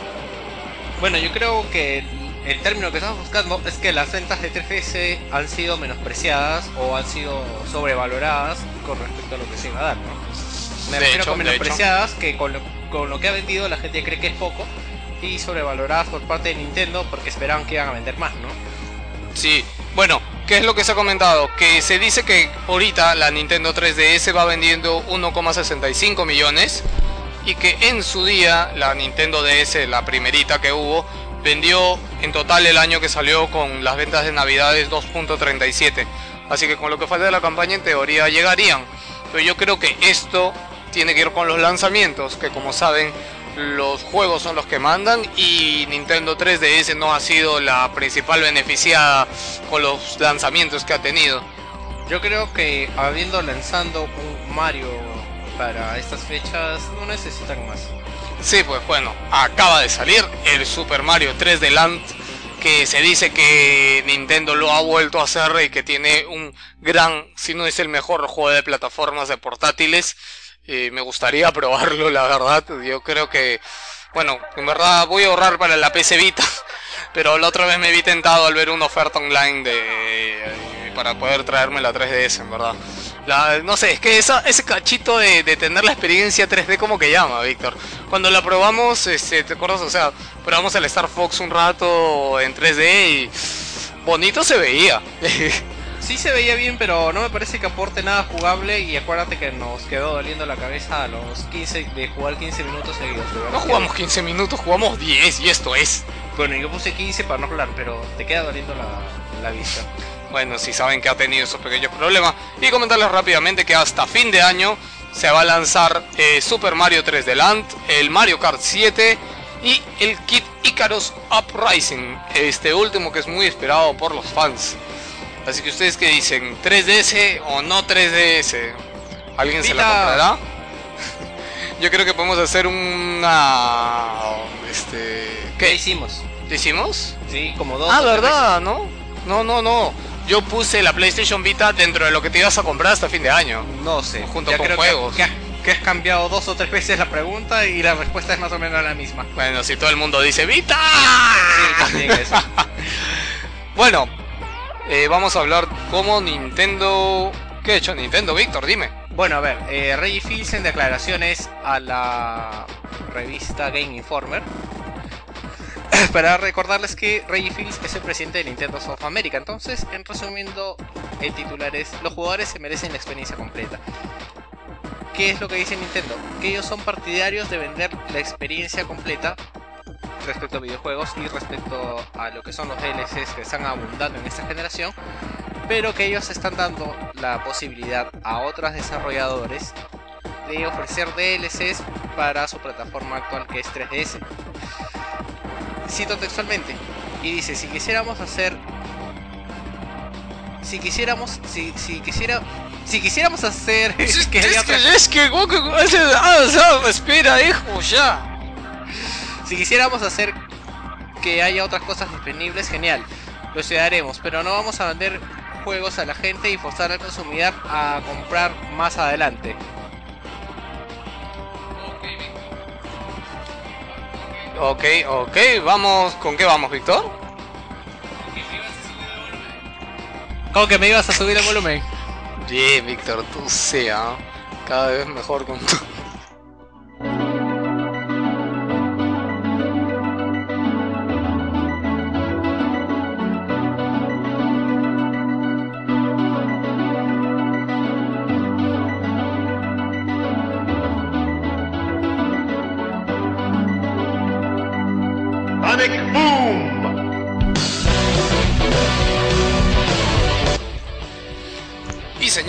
Bueno, yo creo que el, término que estamos buscando es que las ventas de 3DS han sido menospreciadas o han sido sobrevaloradas con respecto a lo que se iba a dar, ¿no? Me
De
refiero
hecho,
con menospreciadas, que con lo, con lo que ha vendido la gente cree que es poco, y sobrevaloradas por parte de Nintendo porque esperaban que iban a vender más, ¿no?
Sí, bueno, ¿qué es lo que se ha comentado? Que se dice que ahorita la Nintendo 3DS va vendiendo 1,65 millones y que en su día la Nintendo DS, la primerita que hubo, vendió en total el año que salió con las ventas de Navidades 2.37. Así que con lo que falta de la campaña en teoría llegarían. Pero yo creo que esto tiene que ir con los lanzamientos, que como saben los juegos son los que mandan y Nintendo 3DS no ha sido la principal beneficiada con los lanzamientos que ha tenido.
Yo creo que habiendo lanzando un Mario para estas fechas no necesitan más.
Sí, pues bueno, acaba de salir el Super Mario 3D Land que se dice que Nintendo lo ha vuelto a hacer y que tiene un gran, si no es el mejor juego de plataformas de portátiles. Eh, me gustaría probarlo, la verdad. Yo creo que, bueno, en verdad voy a ahorrar para la PC Vita, pero la otra vez me vi tentado al ver una oferta online de para poder traerme la 3DS, en verdad. La, no sé, es que esa, ese cachito de, de, tener la experiencia 3D como que llama, Víctor. Cuando la probamos, este, ¿te acuerdas? O sea, probamos el Star Fox un rato en 3D y bonito se veía.
sí se veía bien, pero no me parece que aporte nada jugable y acuérdate que nos quedó doliendo la cabeza a los 15 de jugar 15 minutos seguidos.
No jugamos 15 minutos, jugamos 10 y esto es.
Bueno, yo puse 15 para no hablar, pero te queda doliendo la, la vista.
Bueno, si saben que ha tenido esos pequeños problemas. Y comentarles rápidamente que hasta fin de año se va a lanzar eh, Super Mario 3D Land, el Mario Kart 7 y el Kit Icarus Uprising. Este último que es muy esperado por los fans. Así que ustedes que dicen, ¿3DS o no 3DS? ¿Alguien se la comprará? Yo creo que podemos hacer una... Este...
¿Qué hicimos?
¿Qué hicimos?
Sí, como dos.
Ah, ¿verdad? ¿No? No, no, no yo puse la PlayStation Vita dentro de lo que te ibas a comprar hasta fin de año.
No sé.
Junto con juegos.
Que, que, has cambiado dos o tres veces la pregunta y la respuesta es más o menos la misma.
Bueno, si todo el mundo dice ¡Vita!
Sí, también eso.
bueno, eh, vamos a hablar cómo Nintendo... ¿Qué ha hecho Nintendo, Víctor? Dime.
Bueno, a ver, eh, Reggie Fils en declaraciones a la revista Game Informer para recordarles que Reggie Fils es el presidente de Nintendo South America. Entonces, en resumiendo, el titular es: Los jugadores se merecen la experiencia completa. ¿Qué es lo que dice Nintendo? Que ellos son partidarios de vender la experiencia completa respecto a videojuegos y respecto a lo que son los DLCs que están abundando en esta generación, pero que ellos están dando la posibilidad a otros desarrolladores de ofrecer DLCs para su plataforma actual que es 3DS cito textualmente, y dice, si quisiéramos hacer... Si quisiéramos, si, si quisiera, si quisiéramos hacer...
Es que, es que, es que, ah, espera, hijo, ya.
Si quisiéramos hacer que haya otras cosas disponibles, genial, lo haremos, pero no vamos a vender juegos a la gente y forzar al consumidor a comprar más adelante.
Ok, ok, vamos. ¿Con qué vamos, Víctor?
¿Cómo que me ibas a subir el volumen?
Bien, Víctor, tú sea. Cada vez mejor con tu.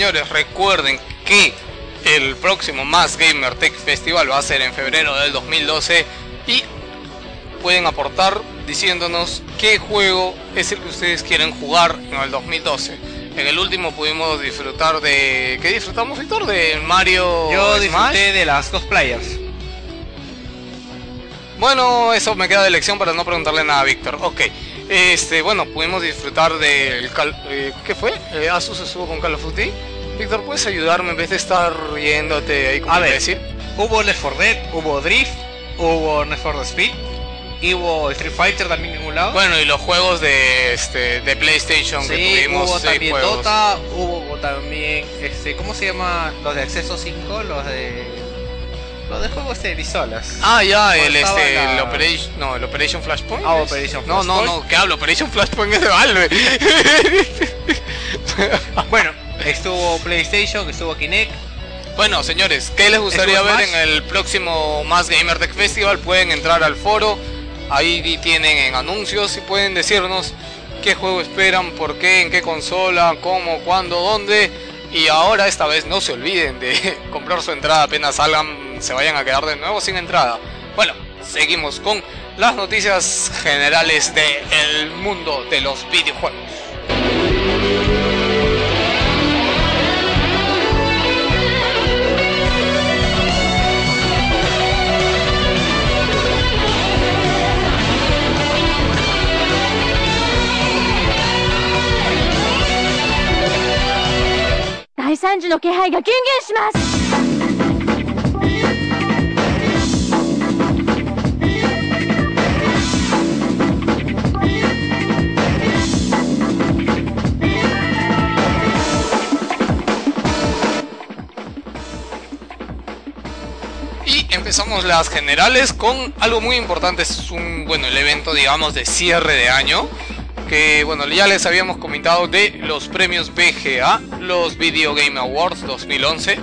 Señores, recuerden que el próximo Más Gamer Tech Festival va a ser en febrero del 2012 y pueden aportar diciéndonos qué juego es el que ustedes quieren jugar en el 2012. En el último pudimos disfrutar de... ¿Qué disfrutamos, Víctor? De Mario
Yo disfruté de las dos players.
Bueno, eso me queda de lección para no preguntarle nada a Víctor. Ok. Este, bueno, pudimos disfrutar del... Eh, ¿Qué fue? Eh, Asus estuvo con Call of Duty. Víctor, ¿puedes ayudarme en vez de estar riéndote ahí como
A ver, decir? Hubo Left 4 Dead, hubo Drift, hubo Need for Speed, y hubo Street Fighter también en ningún lado.
Bueno, y los juegos de este de PlayStation que tuvimos
hubo también Dota, hubo también este, ¿cómo se llama? Los de acceso 5, los de los de juegos de pistolas.
Ah, ya, el este el Operation, no, el Operation Flashpoint.
Ah, Operation
Flashpoint. No, no, no, ¿qué hablo? Operation Flashpoint es de Valve.
bueno, estuvo PlayStation, estuvo Kinect.
Bueno, señores, ¿qué les gustaría ver en el próximo Más Gamer Tech Festival? Pueden entrar al foro, ahí tienen en anuncios y pueden decirnos qué juego esperan, por qué, en qué consola, cómo, cuándo, dónde. Y ahora esta vez no se olviden de comprar su entrada apenas salgan, se vayan a quedar de nuevo sin entrada. Bueno, seguimos con las noticias generales del mundo de los videojuegos.
惨事の気配が厳減します。
Y empezamos las generales con algo muy importante, es un, bueno, el evento, digamos, de cierre de año. bueno, ya les habíamos comentado de los premios BGA, los Video Game Awards 2011.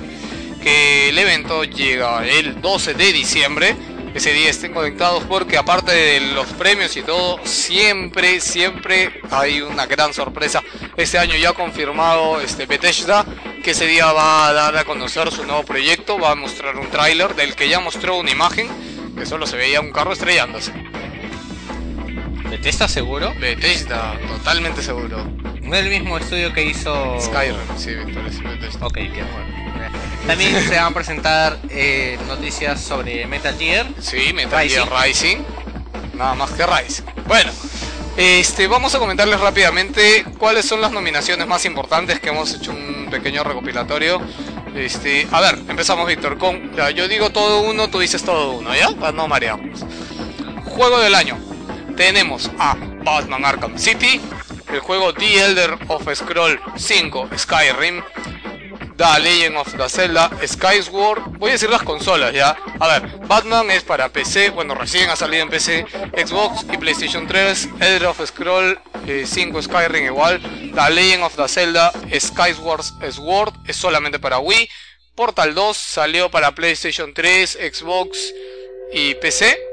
Que el evento llega el 12 de diciembre. Ese día estén conectados porque aparte de los premios y todo, siempre, siempre hay una gran sorpresa. Este año ya confirmado este Bethesda que ese día va a dar a conocer su nuevo proyecto, va a mostrar un tráiler del que ya mostró una imagen que solo se veía un carro estrellándose.
¿Bethesda seguro?
Bethesda, totalmente seguro.
No es el mismo estudio que hizo
Skyrim, sí, Víctor, es Bethesda.
Ok, qué bueno. También se van a presentar eh, noticias sobre Metal Gear.
Sí, Metal Gear Rising. Nada más que Rising. Bueno, este, vamos a comentarles rápidamente cuáles son las nominaciones más importantes que hemos hecho un pequeño recopilatorio. Este, a ver, empezamos Víctor con, ya, yo digo todo uno, tú dices todo uno, ¿ya? Para no marearnos. Juego del año. Tenemos a Batman Arkham City, el juego The Elder of Scroll 5 Skyrim, The Legend of the Zelda Skyward. Voy a decir las consolas ya. A ver, Batman es para PC, bueno, recién ha salido en PC, Xbox y PlayStation 3. Elder of Scroll eh, 5 Skyrim igual. The Legend of the Zelda Skyward Sword es solamente para Wii. Portal 2 salió para PlayStation 3, Xbox y PC.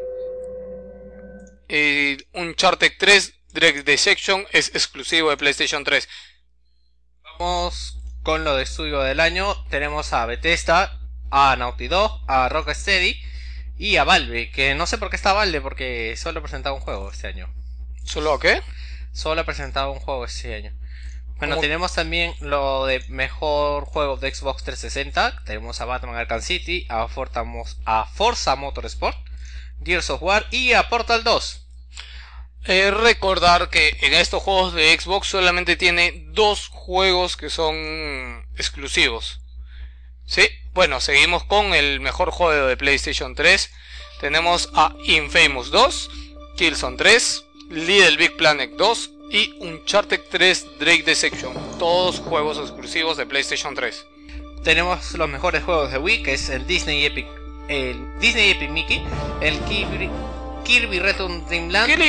Eh, Uncharted 3 Direct Deception es exclusivo de PlayStation 3.
Vamos con lo de estudio del año. Tenemos a Bethesda, a Naughty Dog, a Rocksteady y a Valve. Que no sé por qué está Valve, porque solo ha presentado un juego este año.
¿Solo qué?
Solo ha presentado un juego este año. Bueno,
¿Cómo?
tenemos también lo de mejor juego de Xbox 360. Tenemos a Batman Arkham City, a Forza, Mos- a Forza Motorsport, Gears of War y a Portal 2.
Eh, recordar que en estos juegos de Xbox solamente tiene dos juegos que son exclusivos. Sí, bueno, seguimos con el mejor juego de PlayStation 3. Tenemos a Infamous 2, Killzone 3, Little Big Planet 2 y Uncharted 3 Drake Deception. Todos juegos exclusivos de PlayStation 3.
Tenemos los mejores juegos de Wii, que es el Disney Epic, el Disney Epic Mickey, el Kirby, Kirby Return Dream Land, el,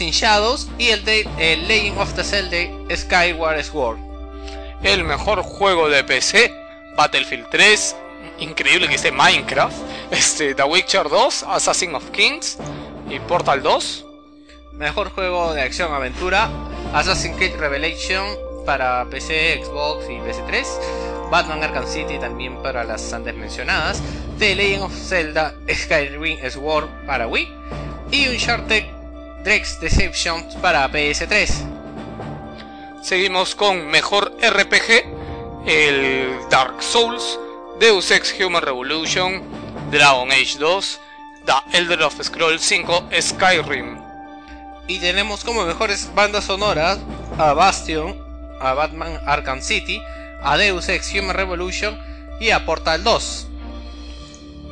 in Shadows y el, de, el Legend of the Zelda Skyward Sword.
El mejor juego de PC, Battlefield 3, increíble que esté Minecraft, este, The Witcher 2, Assassin of Kings y Portal 2.
Mejor juego de acción aventura, Assassin's Creed Revelation para PC, Xbox y PS3. Batman Arkham City también para las antes mencionadas. The Legend of Zelda Skyrim Sword para Wii. Y Uncharted Drake's Deception para PS3.
Seguimos con mejor RPG, el Dark Souls, Deus Ex Human Revolution, Dragon Age 2, The Elder of Scrolls 5, Skyrim.
Y tenemos como mejores bandas sonoras a Bastion, a Batman Arkham City, a Deus Ex Human Revolution y a Portal 2.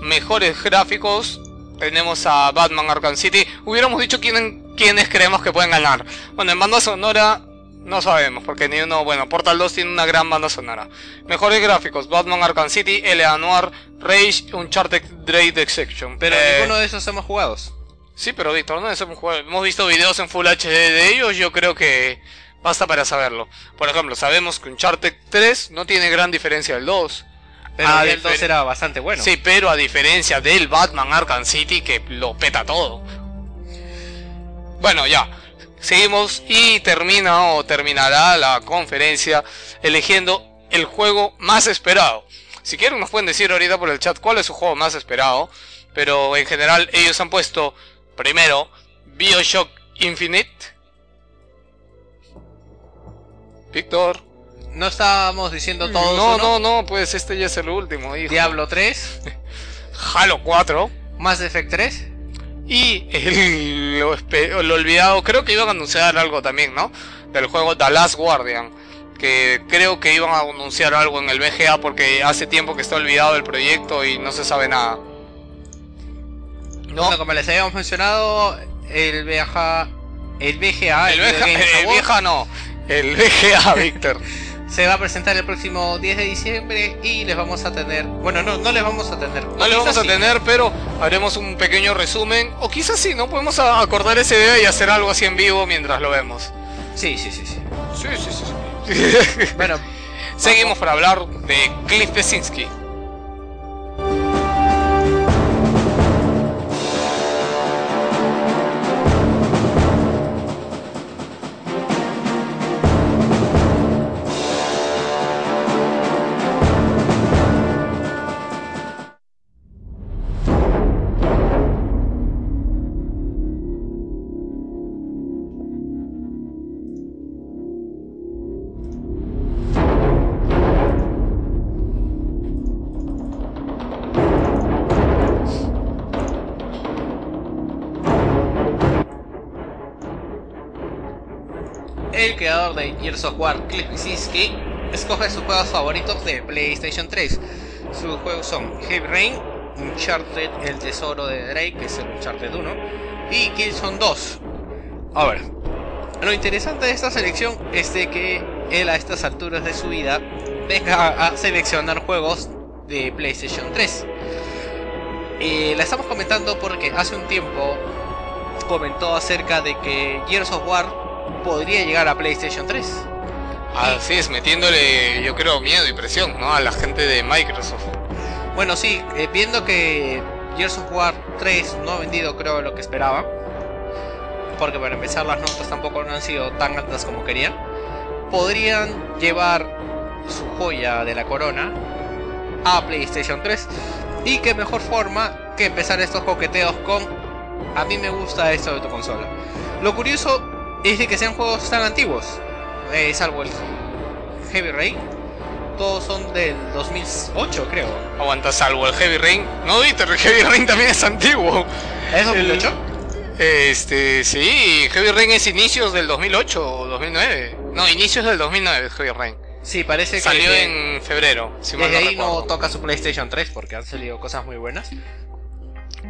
Mejores gráficos, tenemos a Batman Arkham City. Hubiéramos dicho quién, quiénes creemos que pueden ganar. Bueno, en banda sonora no sabemos, porque ni uno, bueno, Portal 2 tiene una gran banda sonora. Mejores gráficos, Batman Arkham City, L.A. Noir, Rage, Uncharted Drake Deception.
Pero
Eh,
ninguno de esos hemos jugado.
Sí, pero Víctor, no un juego. Hemos visto videos en Full HD de ellos, yo creo que basta para saberlo. Por ejemplo, sabemos que Uncharted 3 no tiene gran diferencia del 2.
Pero
A
el 2
difer-
era bastante bueno.
Sí, pero a diferencia del Batman Arkham City que lo peta todo. Bueno, ya. Seguimos y termina o terminará la conferencia eligiendo el juego más esperado. Si quieren nos pueden decir ahorita por el chat cuál es su juego más esperado. Pero en general ellos han puesto primero Bioshock Infinite. Víctor.
No estábamos diciendo todos
No, no, no, pues este ya es el último. hijo.
Diablo 3,
Halo 4.
Mass Effect 3,
Y el, lo, olvidado, creo que iban a anunciar algo también, ¿no? Del juego The Last Guardian. que creo que iban a anunciar algo en el VGA porque hace tiempo que está olvidado el proyecto y no se sabe nada.
No, como les habíamos mencionado, el VGA, el VGA,
el VGA,
Games
el VGA no, el VGA, Víctor.
se va a presentar el próximo 10 de diciembre y les vamos a tener, bueno, no, no les vamos a tener,
No le vamos a tener, pero haremos un pequeño resumen. O quizás sí, ¿no? Podemos acordar ese día y hacer algo así en vivo mientras lo vemos.
Sí, sí, sí, sí.
Sí, sí, sí. sí.
Bueno,
Seguimos para hablar de Cliff Pesinski.
De Gears of War, Cliff Bleszinski, escoge sus juegos favoritos de PlayStation 3. Sus juegos son Heavy Rain, Uncharted, El Tesoro de Drake, que es el Uncharted 1, y Killzone 2. A ver, lo interesante de esta selección es de que él a estas alturas de su vida venga a seleccionar juegos de PlayStation 3. Eh, la estamos comentando porque hace un tiempo comentó acerca de que Gears of War podría llegar a PlayStation 3.
Así es, metiéndole, yo creo, miedo y presión, ¿no? A la gente de Microsoft.
Bueno, sí, eh, viendo que Gears of War 3 no ha vendido creo lo que esperaba. Porque para empezar las notas tampoco no han sido tan altas como querían. Podrían llevar su joya de la corona a PlayStation 3. Y qué mejor forma que empezar estos coqueteos con a mí me gusta esto de tu consola. Lo curioso es de que sean juegos tan antiguos. Eh, salvo el Heavy Rain. Todos son del 2008 creo.
Aguanta salvo el Heavy Rain. No, Víctor, el Heavy Rain también es antiguo.
¿Es 2008?
Este, sí, Heavy Rain es inicios del 2008 o 2009. No, inicios del 2009 Heavy Rain.
Sí, parece que
Salió en febrero, si mal
desde
no
ahí no toca su PlayStation 3 porque han salido cosas muy buenas.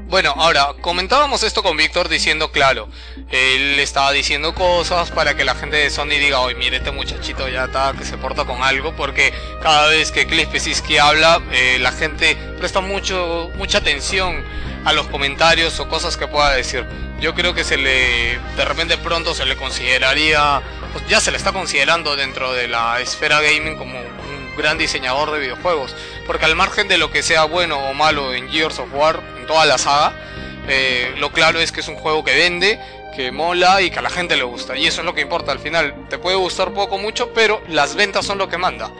Bueno, ahora, comentábamos esto con Víctor diciendo, claro, él estaba diciendo cosas para que la gente de Sony diga, oye, mire, este muchachito ya está, que se porta con algo, porque cada vez que Cliff Pesinski habla, eh, la gente presta mucho, mucha atención a los comentarios o cosas que pueda decir. Yo creo que se le, de repente pronto se le consideraría, pues ya se le está considerando dentro de la esfera gaming como un gran diseñador de videojuegos. Porque al margen de lo que sea bueno o malo en Gears of War, en toda la saga, eh, lo claro es que es un juego que vende, que mola y que a la gente le gusta. Y eso es lo que importa al final. Te puede gustar poco o mucho, pero las ventas son lo que manda.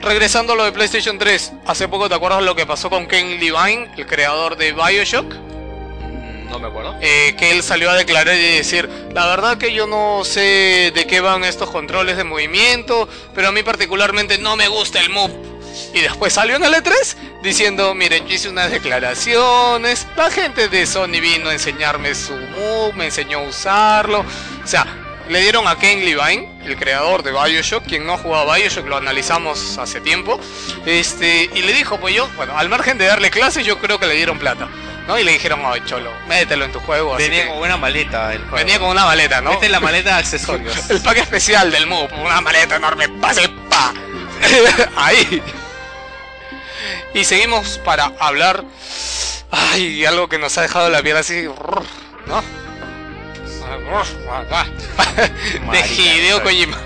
Regresando a lo de PlayStation 3, hace poco te acuerdas lo que pasó con Ken Levine, el creador de Bioshock.
Mm, No me acuerdo.
Eh, que él salió a declarar y decir, la verdad que yo no sé de qué van estos controles de movimiento, pero a mí particularmente no me gusta el move. Y después salió en el E3 diciendo, miren, yo hice unas declaraciones, la gente de Sony vino a enseñarme su move, me enseñó a usarlo. O sea, le dieron a Ken Levine, el creador de Bioshock, quien no jugaba Bioshock, lo analizamos hace tiempo, este, y le dijo, pues yo, bueno, al margen de darle clases, yo creo que le dieron plata. ¿no? Y le dijeron, ay, cholo, mételo en tu juego. así
Venía
que-
con una maleta el juego.
venía con una maleta, ¿no?
Esta es la maleta de accesorios.
El pack especial del Move, una maleta enorme, pase pa. Ahí. Y seguimos para hablar. Ay, algo que nos ha dejado la piel así. ¿No? De Hideo. Kojima.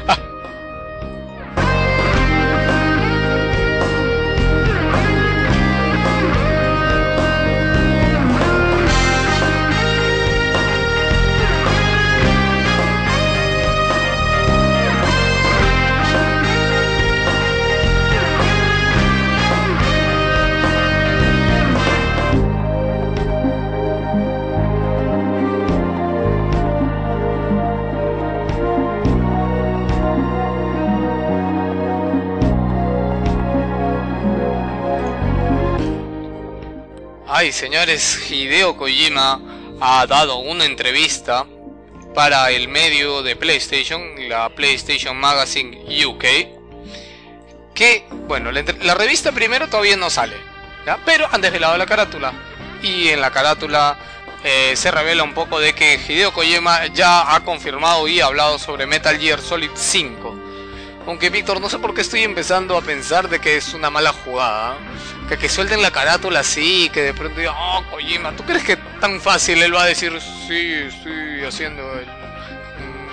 Ay, señores, Hideo Kojima ha dado una entrevista para el medio de PlayStation, la PlayStation Magazine UK. Que, bueno, la, la revista primero todavía no sale, ¿ya? pero han desvelado la carátula. Y en la carátula eh, se revela un poco de que Hideo Kojima ya ha confirmado y ha hablado sobre Metal Gear Solid 5. Aunque Víctor, no sé por qué estoy empezando a pensar de que es una mala jugada. Que, que suelten la carátula así, que de pronto diga, oh Kojima, ¿tú crees que tan fácil él va a decir, sí, estoy haciendo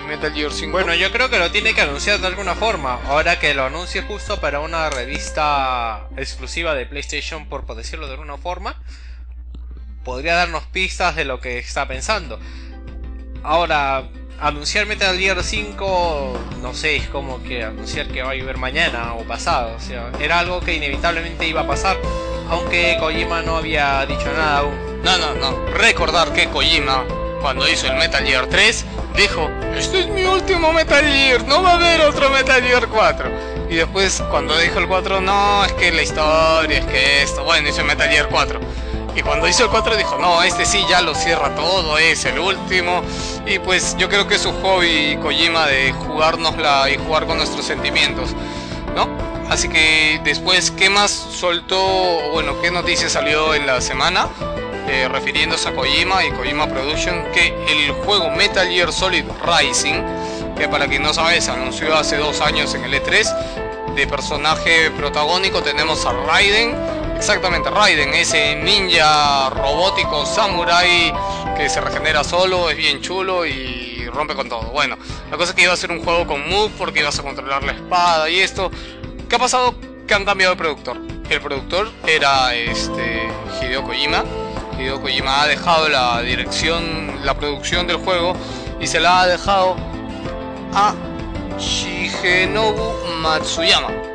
Metal Gear 5?
Bueno, yo creo que lo tiene que anunciar de alguna forma. Ahora que lo anuncie justo para una revista exclusiva de PlayStation, por decirlo de alguna forma, podría darnos pistas de lo que está pensando. Ahora, anunciar Metal Gear 5, no sé, es como que anunciar que va a llover mañana o pasado. O sea, era algo que inevitablemente iba a pasar, aunque Kojima no había dicho nada aún.
No, no, no. Recordar que Kojima, cuando hizo el Metal Gear 3, dijo, este es mi último Metal Gear, no va a haber otro Metal Gear 4. Y después, cuando dijo el 4, no, es que la historia, es que esto, bueno, hizo el Metal Gear 4. Y cuando hizo el 4 dijo, no, este sí ya lo cierra todo, es el último. Y pues yo creo que es su hobby Kojima de jugárnosla y jugar con nuestros sentimientos, ¿no? Así que después, ¿qué más soltó? Bueno, ¿qué noticia salió en la semana? Eh, refiriéndose a Kojima y Kojima Production, que el juego Metal Gear Solid Rising, que para quien no sabe se anunció hace dos años en el E3, de personaje protagónico tenemos a Raiden, Exactamente, Raiden, ese ninja robótico samurai que se regenera solo, es bien chulo y rompe con todo. Bueno, la cosa es que iba a ser un juego con move porque ibas a controlar la espada y esto. ¿Qué ha pasado? Que han cambiado de productor. El productor era este Hideo Kojima. Hideo Kojima ha dejado la dirección, la producción del juego y se la ha dejado a Shigenobu Matsuyama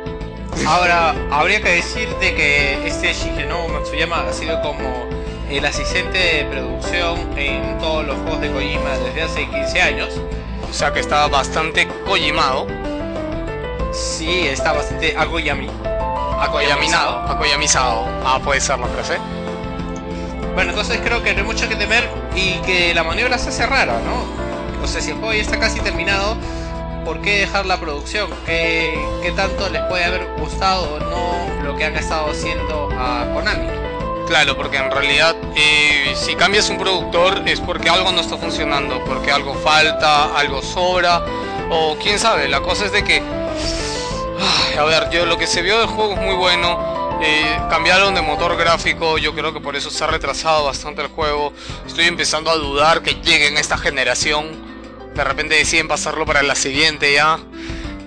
Ahora, habría que decir de que este Shigenobu Matsuyama ha sido como el asistente de producción en todos los juegos de Kojima desde hace 15 años.
O sea que estaba bastante Kojimado.
Sí, está bastante agoyami.
Akoyaminado. Akoyamizado. Ah, puede ser la frase.
Bueno, entonces creo que no hay mucho que temer y que la maniobra se hace rara, ¿no? O sea, si el juego ya está casi terminado, ¿por qué dejar la producción? ¿Qué, ¿Qué, tanto les puede haber gustado o no lo que han estado haciendo a Konami?
Claro, porque en realidad eh, si cambias un productor es porque algo no está funcionando, porque algo falta, algo sobra, o quién sabe, la cosa es de que... a ver, yo lo que se vio del juego es muy bueno, eh, cambiaron de motor gráfico, yo creo que por eso se ha retrasado bastante el juego. Estoy empezando a dudar que llegue en esta generación de repente deciden pasarlo para la siguiente ya.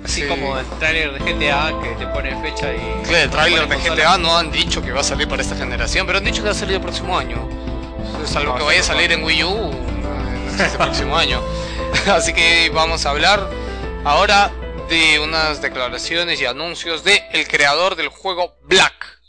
Así como el trailer de GTA que te pone fecha y.
Claro, el trailer de GTA no han dicho que va a salir para esta generación, pero han dicho que va a salir el próximo año. Es algo que vaya a salir en Wii U este próximo año. Así que vamos a hablar ahora de unas declaraciones y anuncios de el creador del juego Black.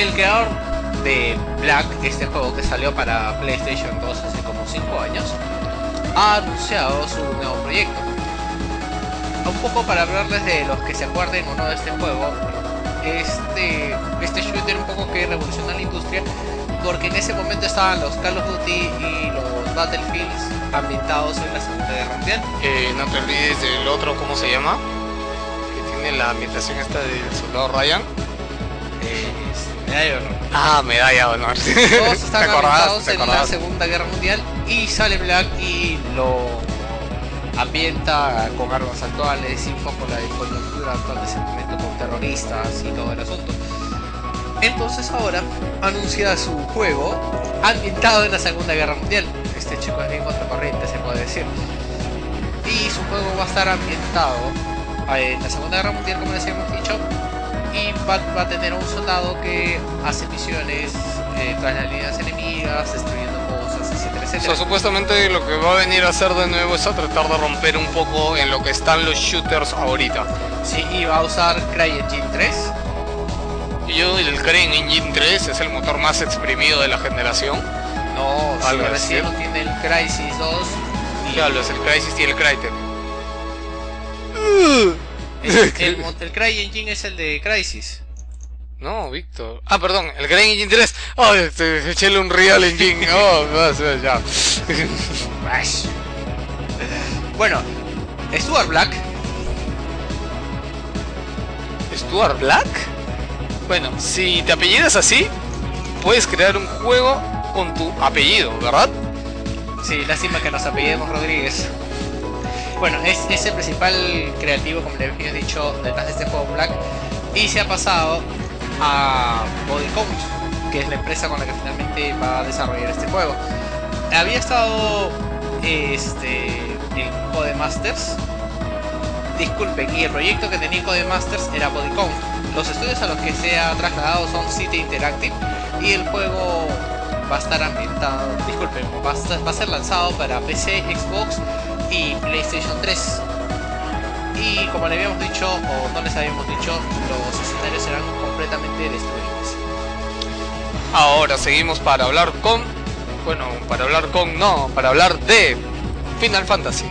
El creador de Black, este juego que salió para PlayStation 2 hace como 5 años, ha anunciado su nuevo proyecto. Un poco para hablarles de los que se acuerden o no de este juego, este, este shooter un poco que revoluciona la industria, porque en ese momento estaban los Call of Duty y los Battlefields ambientados en la Segunda Guerra Mundial.
Eh, no te olvides del otro, ¿cómo se llama? Que tiene la ambientación esta del soldado Ryan.
Eh, medalla de honor.
Ah, medalla de honor.
Todos están ambientados en la Segunda Guerra Mundial y sale Black y lo ambienta con armas actuales poco la coyuntura actual de sentimiento con terroristas y todo el asunto. Entonces ahora anuncia su juego ambientado en la Segunda Guerra Mundial. Este chico es bien contracorriente, se puede decir. Y su juego va a estar ambientado en la Segunda Guerra Mundial, como les hemos dicho, y va, va, a tener un soldado que hace misiones eh, tras las líneas enemigas, destruyendo cosas, etcétera,
O
etc.
sea, supuestamente lo que va a venir a hacer de nuevo es a tratar de romper un poco en lo que están los shooters ahorita.
Sí, y va a usar CryEngine 3.
Y yo el Crane Engine 3 es el motor más exprimido de la generación.
No, si
Algo
recién no tiene el Crysis 2. y
Ya hablo, es el Crisis y el Crytek.
El, el, el CryEngine es el de Crysis.
No, Víctor. Ah, perdón, el Crane Engine 3. Oh, este, un Real Engine. Oh, ya.
Bueno, Stuart Black
¿Stuart Black? Bueno, si te apellidas así, puedes crear un juego con tu apellido, ¿verdad?
Sí, lástima que nos apellidemos Rodríguez. Bueno, es, el principal creativo, como les había dicho, detrás de este juego Black. Y se ha pasado a Body Count, que es la empresa con la que finalmente va a desarrollar este juego. Había estado este, en Codemasters. Disculpen, y el proyecto que tenía Codemasters era Body Count. Los estudios a los que se ha trasladado son City Interactive y el juego va a estar ambientado, disculpen, va a ser lanzado para PC, Xbox y PlayStation 3. Y como le habíamos dicho, o no les habíamos dicho, los escenarios serán completamente destruibles.
Ahora seguimos para hablar con. Bueno, para hablar con. No, para hablar de Final Fantasy.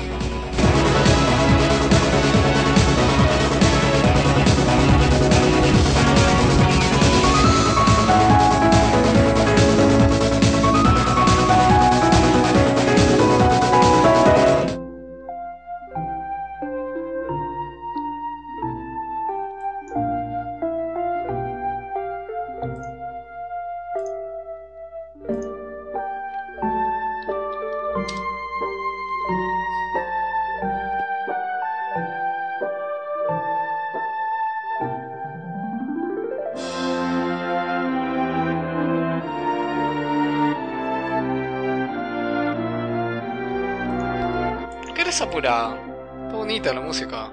¿Qué eres apurada? Está bonita la música.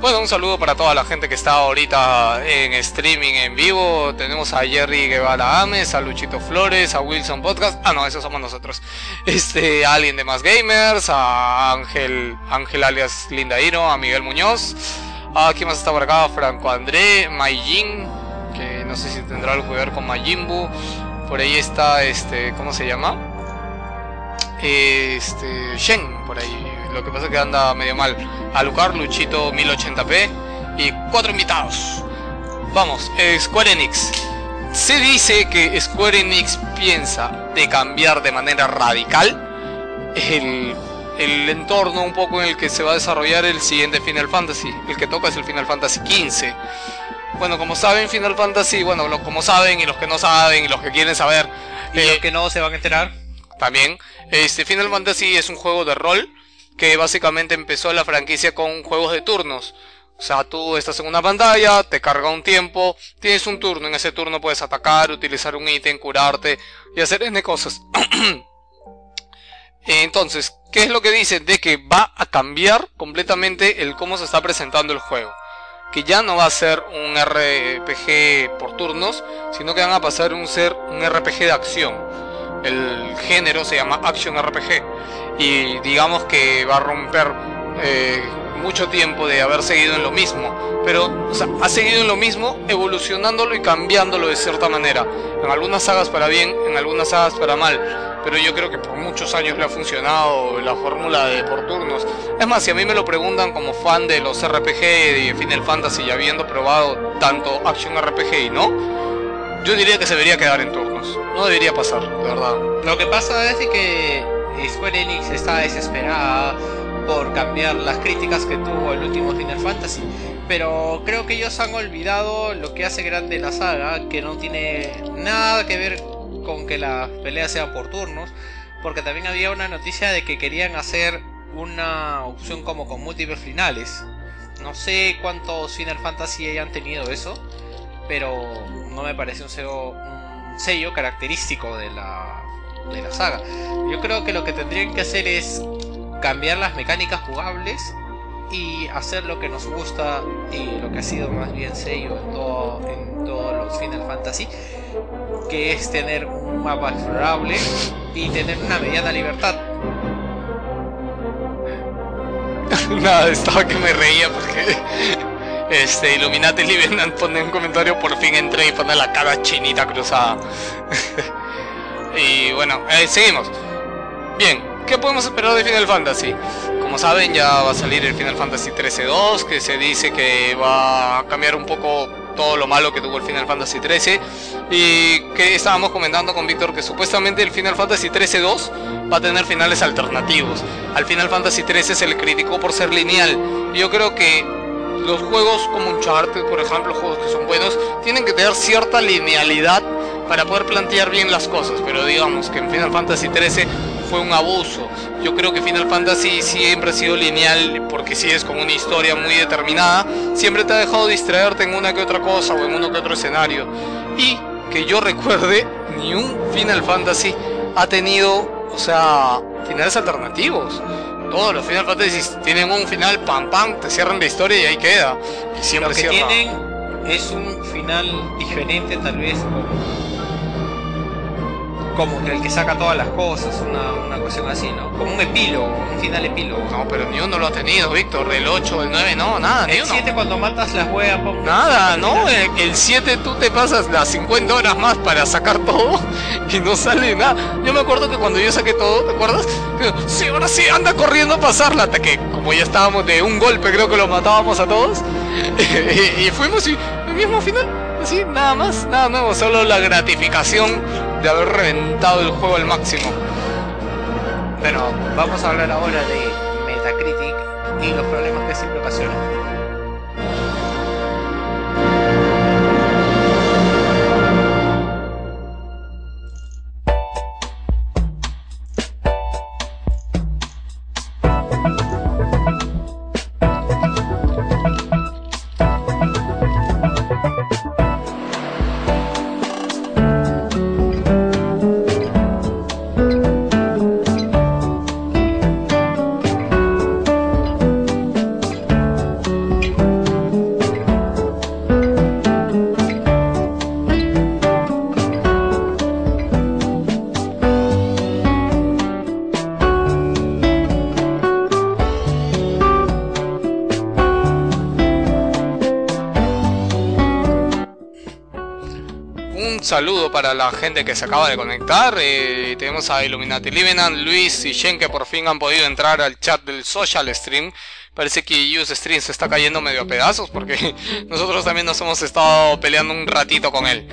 Bueno, un saludo para toda la gente que está ahorita en streaming en vivo. Tenemos a Jerry Guevara Ames, a Luchito Flores, a Wilson Podcast. Ah, no, esos somos nosotros. Este, alguien de más gamers, a Ángel, Ángel alias Linda Hiro, a Miguel Muñoz. A quién más está por acá, Franco André, Maijin, que no sé si tendrá algo que ver con Majimbu. Por ahí está este, ¿cómo se llama? Este Shen por ahí. Lo que pasa es que anda medio mal. Alucard, Luchito 1080p y cuatro invitados. Vamos, eh, Square Enix. Se dice que Square Enix piensa de cambiar de manera radical el, el entorno un poco en el que se va a desarrollar el siguiente Final Fantasy. El que toca es el Final Fantasy XV. Bueno, como saben, Final Fantasy, bueno, lo- como saben y los que no saben y los que quieren saber,
Y
eh,
los que no se van a enterar,
también. Este Final Fantasy es un juego de rol que básicamente empezó la franquicia con juegos de turnos. O sea, tú estás en una pantalla, te carga un tiempo, tienes un turno, en ese turno puedes atacar, utilizar un ítem, curarte y hacer N cosas. Entonces, ¿qué es lo que dicen? De que va a cambiar completamente el cómo se está presentando el juego. Que ya no va a ser un RPG por turnos, sino que van a pasar a un ser un RPG de acción el género se llama Action RPG y digamos que va a romper eh, mucho tiempo de haber seguido en lo mismo. Pero o sea, ha seguido en lo mismo evolucionándolo y cambiándolo de cierta manera. En algunas sagas para bien en algunas sagas para mal. Pero yo creo que por muchos años le ha funcionado la fórmula de por turnos. Es más si a mí me lo preguntan como fan de los RPG y de Final Fantasy y habiendo probado tanto Action RPG y no yo diría que se debería quedar en turnos. No debería pasar, de verdad.
Lo que pasa es que Square Enix está desesperada por cambiar las críticas que tuvo el último Final Fantasy. Pero creo que ellos han olvidado lo que hace grande la saga, que no tiene nada que ver con que las peleas sean por turnos. Porque también había una noticia de que querían hacer una opción como con múltiples finales. No sé cuántos Final Fantasy hayan tenido eso, pero no me parece un sello, característico de la, de la saga. Yo creo que lo que tendrían que hacer es cambiar las mecánicas jugables y hacer lo que nos gusta y lo que ha sido más bien sello en, en todos los Final Fantasy, que es tener un mapa explorable y tener una mediana libertad.
Nada, estaba que me reía porque este Illuminati Livenant pone un comentario por fin entré y pone la cara chinita cruzada. y bueno, eh, seguimos. Bien, ¿qué podemos esperar de Final Fantasy? Como saben, ya va a salir el Final Fantasy 13-2, que se dice que va a cambiar un poco todo lo malo que tuvo el Final Fantasy 13 y que estábamos comentando con Víctor que supuestamente el Final Fantasy 13-2 va a tener finales alternativos. Al Final Fantasy 13 se le criticó por ser lineal. Yo creo que los juegos como Uncharted, por ejemplo, juegos que son buenos, tienen que tener cierta linealidad para poder plantear bien las cosas. Pero digamos que en Final Fantasy 13 fue un abuso. Yo creo que Final Fantasy siempre ha sido lineal porque si es como una historia muy determinada, siempre te ha dejado distraerte en una que otra cosa o en uno que otro escenario. Y que yo recuerde, ni un Final Fantasy ha tenido, o sea, finales alternativos. Todos los Final Fantasy tienen un final pam pam, te cierran la historia y ahí queda. Y siempre
Lo que
cierra.
tienen es un final diferente tal vez como que el que saca todas las cosas, una, una cuestión así, ¿no? Como un epílogo, un final epílogo.
No, pero ni uno lo ha tenido, Víctor. El 8, el 9, no, nada, ni
el
uno.
7 cuando matas las huevas,
Nada, no,
termina.
el, el 7 tú te pasas las 50 horas más para sacar todo y no sale nada. Yo me acuerdo que cuando yo saqué todo, ¿te acuerdas? Sí, ahora sí, anda corriendo a pasarla, hasta que como ya estábamos de un golpe, creo que lo matábamos a todos. y, y fuimos y el mismo final, así, nada más, nada nuevo, solo la gratificación de haber reventado el juego al máximo.
Bueno, vamos a hablar ahora de Metacritic y los problemas que siempre ocasiona.
Saludo para la gente que se acaba de conectar. eh, tenemos a Illuminati Livenan, Luis y Shen que por fin han podido entrar al chat del social stream. Parece que Use Stream se está cayendo medio a pedazos porque nosotros también nos hemos estado peleando un ratito con él.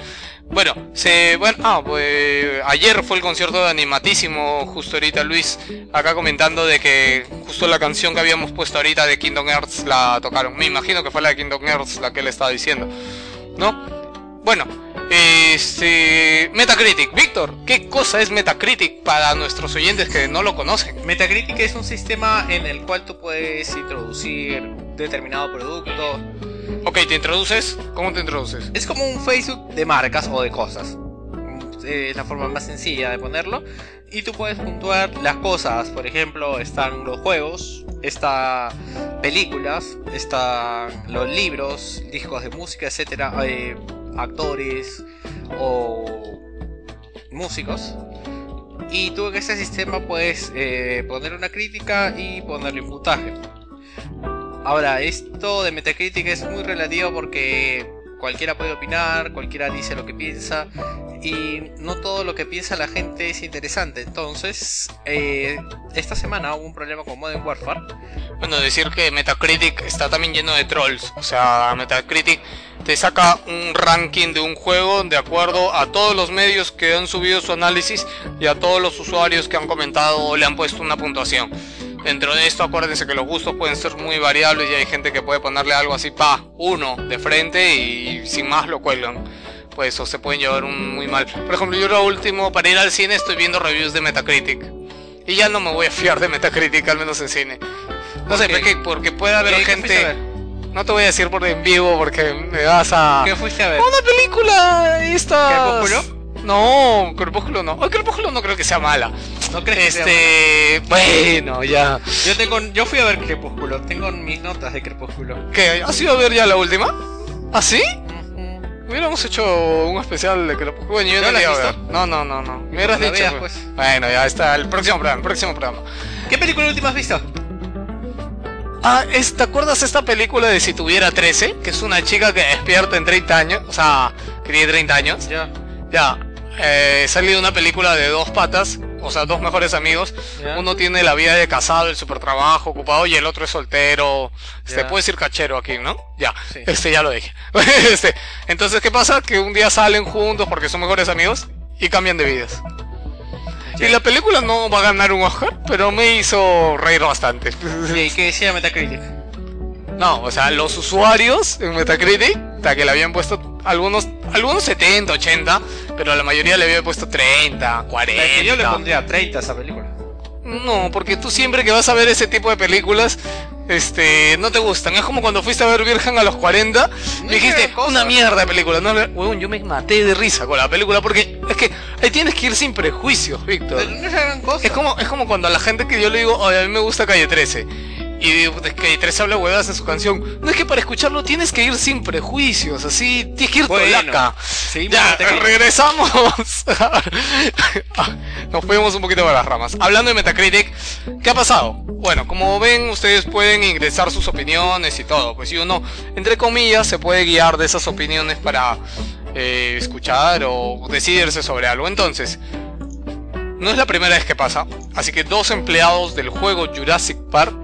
Bueno, se, bueno, ah, pues, ayer fue el concierto de Animatísimo, justo ahorita Luis, acá comentando de que justo la canción que habíamos puesto ahorita de Kingdom Hearts la tocaron. Me imagino que fue la de Kingdom Hearts la que él estaba diciendo, ¿no? Bueno, este. Metacritic. Víctor, ¿qué cosa es Metacritic para nuestros oyentes que no lo conocen?
Metacritic es un sistema en el cual tú puedes introducir determinado producto.
Ok, ¿te introduces? ¿Cómo te introduces?
Es como un Facebook de marcas o de cosas. Es la forma más sencilla de ponerlo. Y tú puedes puntuar las cosas. Por ejemplo, están los juegos, están películas, están los libros, discos de música, etcétera, eh, actores o músicos. Y tú en este sistema puedes eh, poner una crítica y ponerle un puntaje. Ahora, esto de Metacritic es muy relativo porque cualquiera puede opinar, cualquiera dice lo que piensa y no todo lo que piensa la gente es interesante. Entonces, eh, esta semana hubo un problema con Modern Warfare.
Bueno, decir que Metacritic está también lleno de trolls. O sea, Metacritic te saca un ranking de un juego de acuerdo a todos los medios que han subido su análisis y a todos los usuarios que han comentado o le han puesto una puntuación. Dentro de esto, acuérdense que los gustos pueden ser muy variables y hay gente que puede ponerle algo así, pa, uno de frente y sin más lo cuelgan. Pues o se pueden llevar un muy mal. Por ejemplo, yo lo último, para ir al cine estoy viendo reviews de Metacritic. Y ya no me voy a fiar de Metacritic, al menos en cine. No sé, porque, porque puede haber
¿Qué- qué fuiste a
gente... No te voy a decir por en vivo porque me vas a...
¿Qué fuiste a ver?
Una película esta.
¿Crepúsculo?
No, Crepúsculo no. Oh, Crepúsculo no creo que sea mala.
¿No crees que sea
Este, bueno, ya.
Yo tengo, yo fui a ver Crepúsculo, tengo mis notas de Crepúsculo.
¿Qué? ¿Has ido a ver ya la última? ¿Ah, sí? Hubiéramos hecho un especial de que lo Bueno, yo
¿No la
iba a ver. No, no, no, no. Me hubieras dicho.
veas,
pues.
pues.
Bueno, ya está. El próximo programa, el próximo programa.
¿Qué película última has visto?
Ah, es- ¿te acuerdas esta película de Si tuviera 13? Que es una chica que despierta en 30 años. O sea, que tiene 30 años.
Ya.
Ya. Eh, salió una película de dos patas. O sea, dos mejores amigos. Uno tiene la vida de casado, el super trabajo, ocupado, y el otro es soltero. Este,
Ya.
puede decir cachero aquí, ¿no? Ya.
Sí.
Este, ya lo dije. este, entonces, ¿qué pasa? Que un día salen juntos porque son mejores amigos y cambian de vidas. Y la película no va a ganar un Oscar, pero me hizo reír bastante.
¿Y qué decía Metacritic?
No, o sea, los usuarios en Metacritic, hasta que le habían puesto algunos, algunos 70, 80, pero la mayoría le había puesto 30, 40.
La que yo le pondría 30 a esa película.
No, porque tú siempre que vas a ver ese tipo de películas, este, no te gustan. Es como cuando fuiste a ver Virgen a los 40,
No
dijiste, una mierda de película. No, huevón, yo me maté de risa con la película porque es que ahí tienes que ir sin prejuicios, Víctor.
No es gran cosa.
Es como, es como cuando a la gente que yo le digo, oye, a mí me gusta Calle 13. Y digo, "Puta, es que Calle 13 habla huevadas en su canción. No es que para escucharlo tienes que ir sin prejuicios, así, tienes que ir
Bueno,
tolaca. Ya, regresamos. Nos fuimos un poquito por las ramas. Hablando de Metacritic, ¿qué ha pasado? Bueno, como ven, ustedes pueden ingresar sus opiniones y todo. Pues si uno, entre comillas, se puede guiar de esas opiniones para eh, escuchar o decidirse sobre algo. Entonces, no es la primera vez que pasa, así que dos empleados del juego Jurassic Park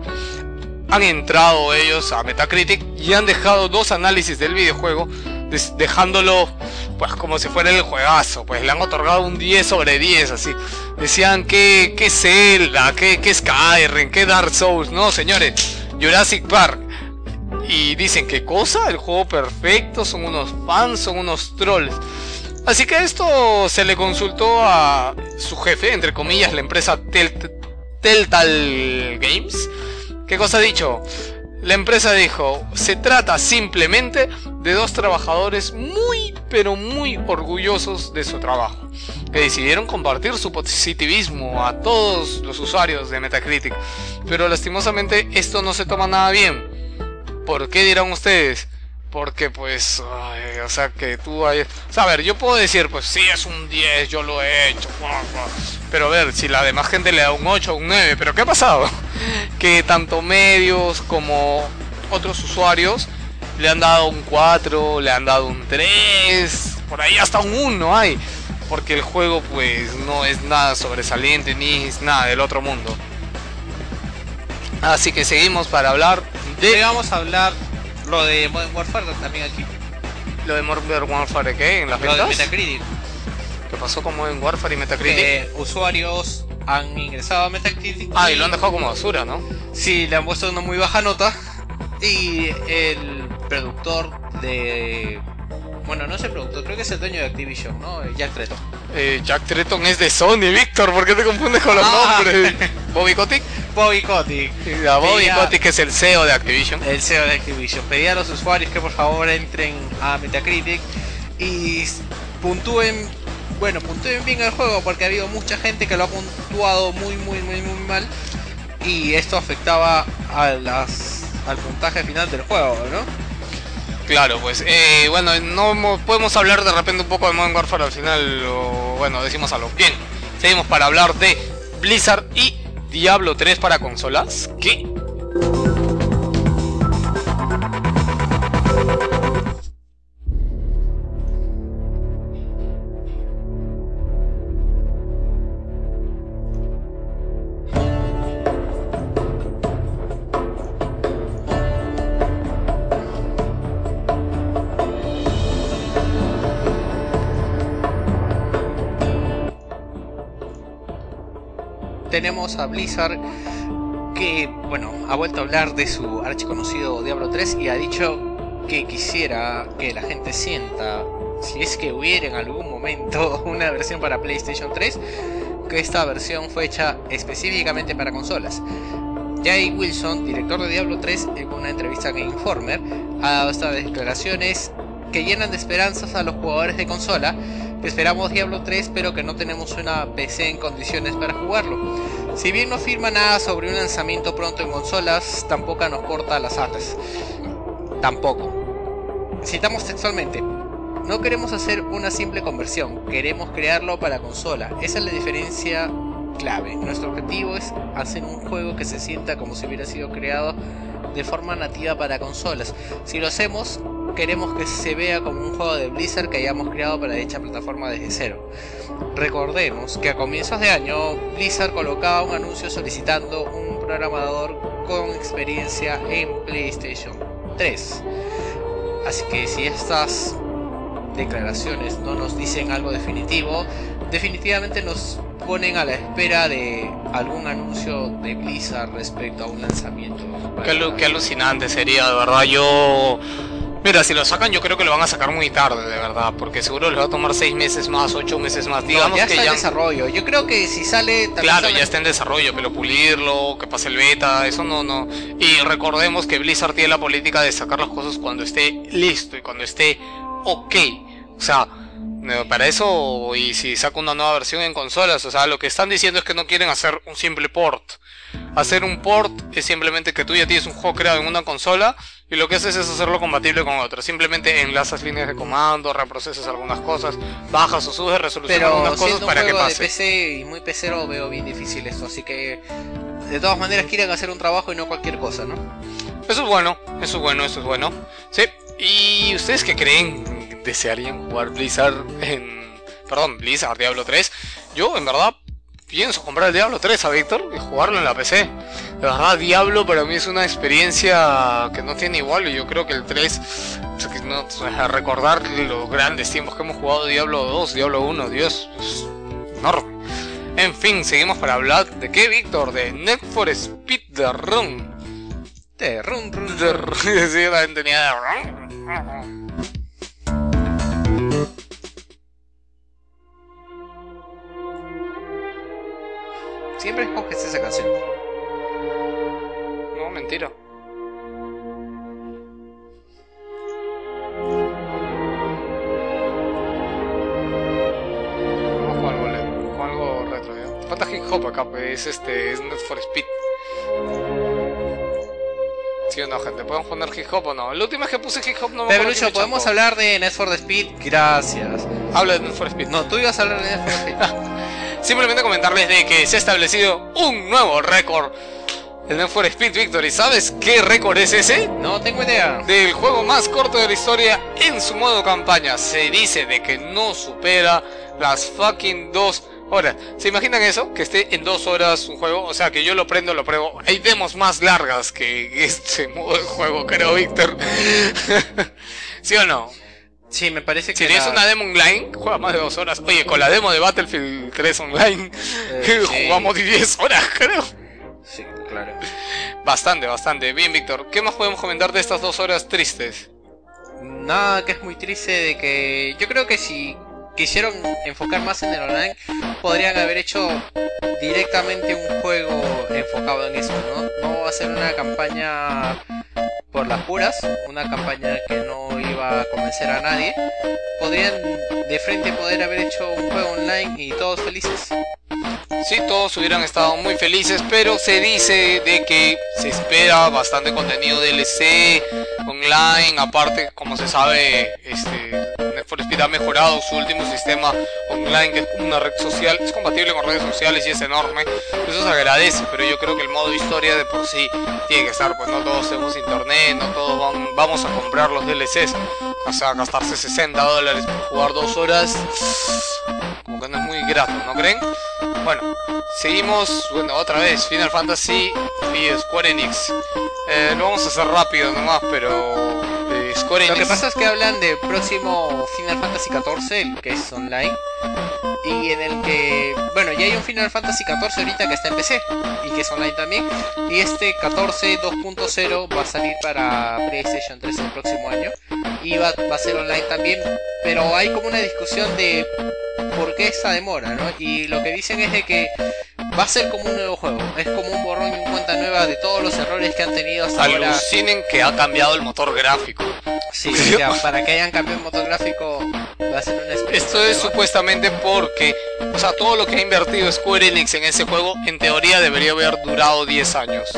han entrado ellos a Metacritic y han dejado dos análisis del videojuego, dejándolo pues como si fuera el juegazo, pues le han otorgado un 10 sobre 10, así. Decían que, que Zelda, que, que Skyrim, que Dark Souls, no señores, Jurassic Park. Y dicen, ¿qué cosa? El juego perfecto, son unos fans, son unos trolls. Así que esto se le consultó a su jefe, entre comillas, la empresa Telltale Games. ¿Qué cosa ha dicho? La empresa dijo, se trata simplemente de dos trabajadores muy, pero muy orgullosos de su trabajo, que decidieron compartir su positivismo a todos los usuarios de Metacritic. Pero lastimosamente esto no se toma nada bien. ¿Por qué dirán ustedes? Porque pues, o sea, que tú hay... O sea, a ver, yo puedo decir, pues sí, es un 10, yo lo he hecho. Pero a ver, si la demás gente le da un 8 o un 9, ¿pero qué ha pasado? Que tanto medios como otros usuarios le han dado un 4, le han dado un 3, por ahí hasta un 1 hay. Porque el juego pues no es nada sobresaliente ni es nada del otro mundo. Así que seguimos para hablar de
Llegamos a hablar lo de Modern Warfare también aquí.
lo de Modern Warfare ¿qué? en las
Lo de. Metacritic.
¿Qué pasó con Modern Warfare y Metacritic?
Que usuarios han ingresado a Metacritic.
Ah, y lo han dejado como basura, ¿no?
Sí, le han puesto una muy baja nota. Y el productor de. Bueno, no es el productor, creo que es el dueño de Activision, ¿no? Jack Tretton.
Eh, Jack Tretton es de Sony, Víctor, ¿por qué te confundes con los
Ah.
nombres? Bobby Kotick.
Bobby Kotick.
Ya, Bobby
Pedía-
Kotick es el CEO de Activision.
El CEO de Activision. Pedía a los usuarios que por favor entren a Metacritic y puntúen. Bueno, puntúen bien el juego porque ha habido mucha gente que lo ha puntuado muy, muy, muy, muy mal. Y esto afectaba a las, al puntaje final del juego, ¿no?
Claro, pues, eh, bueno, no mo- podemos hablar de repente un poco de Modern Warfare al final, o bueno, decimos algo. Bien, seguimos para hablar de Blizzard y Diablo 3 para consolas. ¿Qué?
Tenemos a Blizzard que, bueno, ha vuelto a hablar de su archiconocido Diablo 3 y ha dicho que quisiera que la gente sienta, si es que hubiera en algún momento una versión para PlayStation 3, que esta versión fue hecha específicamente para consolas. Jay Wilson, director de Diablo 3, en una entrevista con Informer, ha dado estas declaraciones que llenan de esperanzas a los jugadores de consola que esperamos Diablo 3 pero que no tenemos una PC en condiciones para jugarlo. Si bien no firma nada sobre un lanzamiento pronto en consolas, tampoco nos corta las alas. Tampoco. Citamos textualmente. No queremos hacer una simple conversión, queremos crearlo para consola. Esa es la diferencia clave. Nuestro objetivo es hacer un juego que se sienta como si hubiera sido creado de forma nativa para consolas. Si lo hacemos, queremos que se vea como un juego de Blizzard que hayamos creado para dicha plataforma desde cero. Recordemos que a comienzos de año Blizzard colocaba un anuncio solicitando un programador con experiencia en PlayStation 3. Así que si estas declaraciones no nos dicen algo definitivo, definitivamente nos ponen a la espera de algún anuncio de Blizzard respecto a un lanzamiento.
Qué, alu- qué alucinante sería, de verdad. Yo. Mira, si lo sacan, yo creo que lo van a sacar muy tarde, de verdad. Porque seguro les va a tomar 6 meses más, 8 meses más.
No,
Digamos
ya
que
está
ya.
en desarrollo. Yo creo que si sale
Claro,
sale-
ya está en desarrollo, pero pulirlo, que pase el beta, eso no, no. Y recordemos que Blizzard tiene la política de sacar las cosas cuando esté listo y cuando esté ok. O sea, para eso, y si saca una nueva versión en consolas, o sea, lo que están diciendo es que no quieren hacer un simple port. Hacer un port es simplemente que tú ya tienes un juego creado en una consola y lo que haces es hacerlo compatible con otra. Simplemente enlazas líneas de comando, reprocesas algunas cosas, bajas o subes resolución
Pero
algunas cosas
siendo un
para que
juego de
pase.
PC y muy pecero veo bien difícil esto, así que de todas maneras quieren hacer un trabajo y no cualquier cosa, ¿no?
Eso es bueno, eso es bueno, eso es bueno. Sí. ¿Y ustedes qué creen? ¿Desearían jugar Blizzard en... Perdón, Blizzard Diablo 3? Yo, en verdad, pienso comprar el Diablo 3 a Víctor y jugarlo en la PC. De verdad, Diablo para mí es una experiencia que no tiene igual y yo creo que el 3... o sea, que no, o sea, recordar los grandes tiempos que hemos jugado Diablo 2, Diablo 1, Dios, es enorme. En fin, seguimos para hablar de qué, Víctor, de Net for Speed the Run.
Te, run, run,
De
run.
sí, también tenía de-
Siempre escoges esa canción.
No, mentira. Vamos con algo, con algo retro, ¿ya? Falta hip hop acá, pues, es este, es Need for Speed. ¿Sí o no, gente? ¿Podemos poner hip hop o no? La última vez que puse hip hop no me
Pero Lucho, ¿podemos hablar de Need for Speed? Gracias.
Habla de Need for Speed.
No, tú ibas a hablar de Need for Speed.
Simplemente comentarles de que se ha establecido un nuevo récord en Need for Speed Victory. ¿Sabes qué récord es ese?
No tengo idea.
Del juego más corto de la historia en su modo campaña. Se dice de que no supera las fucking dos horas. ¿Se imaginan eso? Que esté en dos horas un juego. O sea, que yo lo prendo, lo pruebo. Hay demos más largas que este modo de juego, creo, Víctor. ¿Sí o no?
Sí, me parece que.
Si tienes
la-
una demo online, juega más de dos horas. Oye, con la demo de Battlefield 3 online,
Eh, sí.
jugamos 10 horas, creo.
Sí, claro.
Bastante, bastante. Bien, Víctor, ¿qué más podemos comentar de estas dos horas tristes?
Nada, que es muy triste de que. Yo creo que si quisieron enfocar más en el online, podrían haber hecho directamente un juego enfocado en eso, ¿no? No hacer una campaña por las puras, una campaña que no iba a convencer a nadie. Podrían de frente poder haber hecho un juego online y todos felices.
Sí, todos hubieran estado muy felices, pero se dice de que se espera bastante contenido DLC online. Aparte, como se sabe, este, Ha mejorado su último sistema online, que es una red social. Es compatible con redes sociales y es enorme. Eso se agradece, pero yo creo que el modo historia de por sí tiene que estar. Pues no todos tenemos internet, no todos vam- vamos a comprar los DLCs. O sea, gastarse 60 dólares por jugar dos horas. Como que no es muy grato, ¿no creen? Bueno, seguimos, bueno, otra vez, Final Fantasy y Square Enix. Eh, lo vamos a hacer rápido nomás, pero
Lo que pasa es que hablan del próximo Final Fantasy XIV, el que es online, y en el que, bueno, ya hay un Final Fantasy XIV ahorita que está en PC y que es online también, y este 14 2.0 va a salir para PlayStation 3 el próximo año y va, va a ser online también, pero hay como una discusión de por qué esta demora, ¿no? Y lo que dicen es de que va a ser como un nuevo juego, es como un borrón y un cuenta nueva de todos los errores que han tenido hasta ahora.
Alucinen que ha cambiado el motor gráfico.
Sí, o sea, para que hayan cambiado el motor gráfico va a ser una experiencia.
Esto es
nueva.
supuestamente porque, o sea, todo lo que ha invertido Square Enix en ese juego, en teoría debería haber durado 10 años.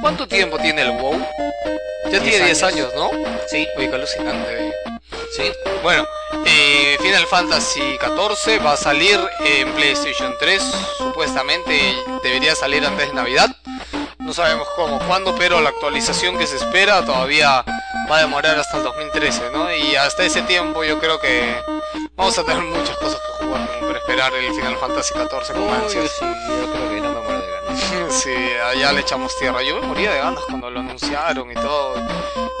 ¿Cuánto tiempo tiene el WoW? Ya
10
tiene 10
años.
años, ¿no?
Sí,
Uy, qué alucinante.
sí.
Bueno, eh, Final Fantasy XIV va a salir en PlayStation 3, supuestamente debería salir antes de Navidad. No sabemos cómo, cuándo, pero la actualización que se espera todavía va a demorar hasta el 2013, ¿no? Y hasta ese tiempo yo creo que vamos a tener muchas cosas que jugar como para esperar el Final Fantasy XIV con ansias.
sí, yo creo que no me muero de ganas.
Sí, allá le echamos tierra. Yo me moría de ganas cuando lo anunciaron y todo.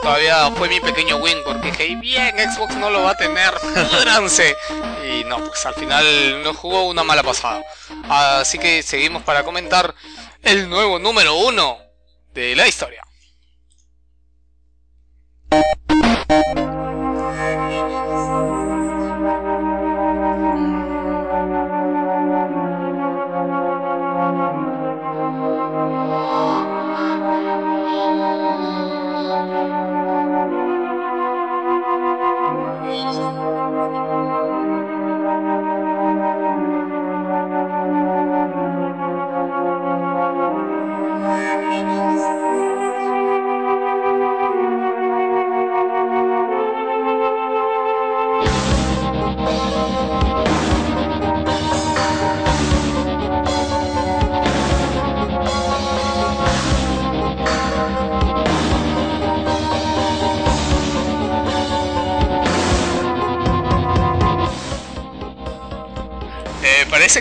Todavía fue mi pequeño win porque dije, bien, Xbox no lo va a tener, pudranse. Y no, pues al final nos jugó una mala pasada. Así que seguimos para comentar el nuevo número uno de la historia.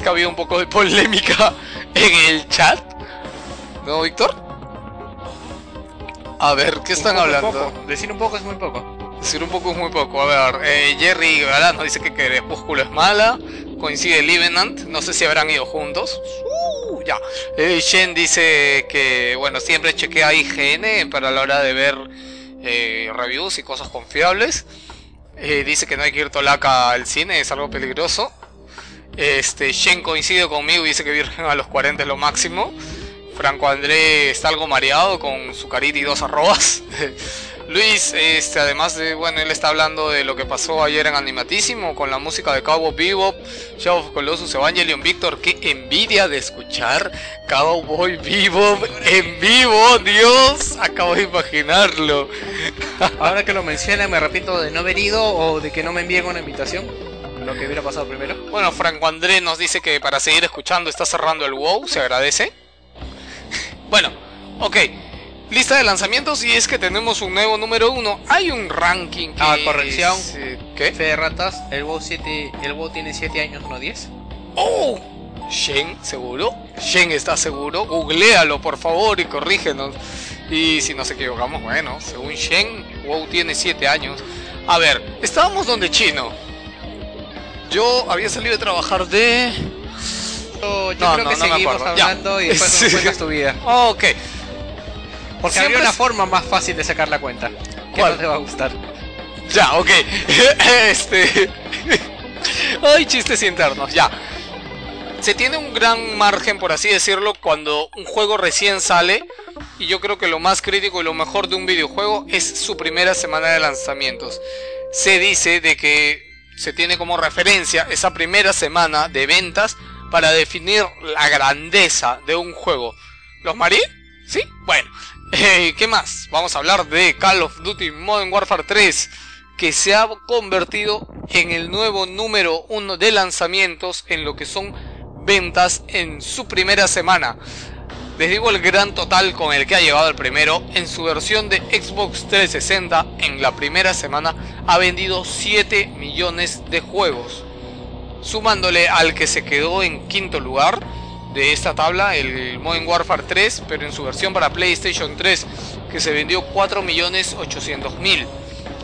Que ha habido un poco de polémica en el chat. ¿No, Víctor? A ver, ¿qué están hablando?
Decir un poco es muy poco.
Decir un poco es muy poco. A ver, eh, Jerry Galán nos dice que Crepúsculo es mala. Coincide Livenant. No sé si habrán ido juntos. Uh, ya. Eh, Shen dice que, bueno, siempre chequea IGN para la hora de ver eh, reviews y cosas confiables. Eh, dice que no hay que ir tolaca al cine, es algo peligroso. Este, Shen coincide conmigo y dice que Virgen a los 40 es lo máximo. Franco André está algo mareado con su carita y dos arrobas. Luis, este, además de, bueno, él está hablando de lo que pasó ayer en Animatísimo con la música de Cowboy Bebop, Shadow of Colossus, Evangelion Víctor, qué envidia de escuchar Cowboy Bebop en vivo, Dios, acabo de imaginarlo.
Ahora que lo menciona, me arrepiento de no haber ido o de que no me envíen una invitación. Lo que hubiera pasado primero.
Bueno, Franco André nos dice que para seguir escuchando está cerrando el WoW, se agradece. bueno, ok. Lista de lanzamientos y es que tenemos un nuevo número uno. Hay un ranking que
Ah, corrección.
es, eh, ¿Qué?
Fe de ratas, el WoW 7, el WoW tiene 7 años, no 10.
¡Oh! Shen, ¿seguro? Shen está seguro. Googlealo, por favor, y corrígenos. Y si nos equivocamos, bueno, según Shen, WoW tiene 7 años. A ver, estábamos donde chino. Yo había salido de trabajar de...
Yo, yo
No,
creo
no,
que
no
seguimos
acuerdo. Ya.
hablando y después nos cuentas tu vida.
Ok.
Porque
Siempre
habría una
es-
forma más fácil de sacar la cuenta. Que
¿Cuál?
no te va a gustar.
Ya, ok. este. Ay, chistes internos, ya. Se tiene un gran margen, por así decirlo, cuando un juego recién sale. Y yo creo que lo más crítico y lo mejor de un videojuego es su primera semana de lanzamientos. Se dice de que se tiene como referencia esa primera semana de ventas para definir la grandeza de un juego. ¿Los marí? ¿Sí? Bueno. Eh, ¿Qué más? Vamos a hablar de Call of Duty Modern Warfare 3, que se ha convertido en el nuevo número uno de lanzamientos en lo que son ventas en su primera semana. Les digo el gran total con el que ha llegado el primero. En su versión de Xbox 360, en la primera semana, ha vendido 7 millones de juegos. Sumándole al que se quedó en quinto lugar de esta tabla, el Modern Warfare 3, pero en su versión para PlayStation 3, que se vendió 4 millones 800 mil.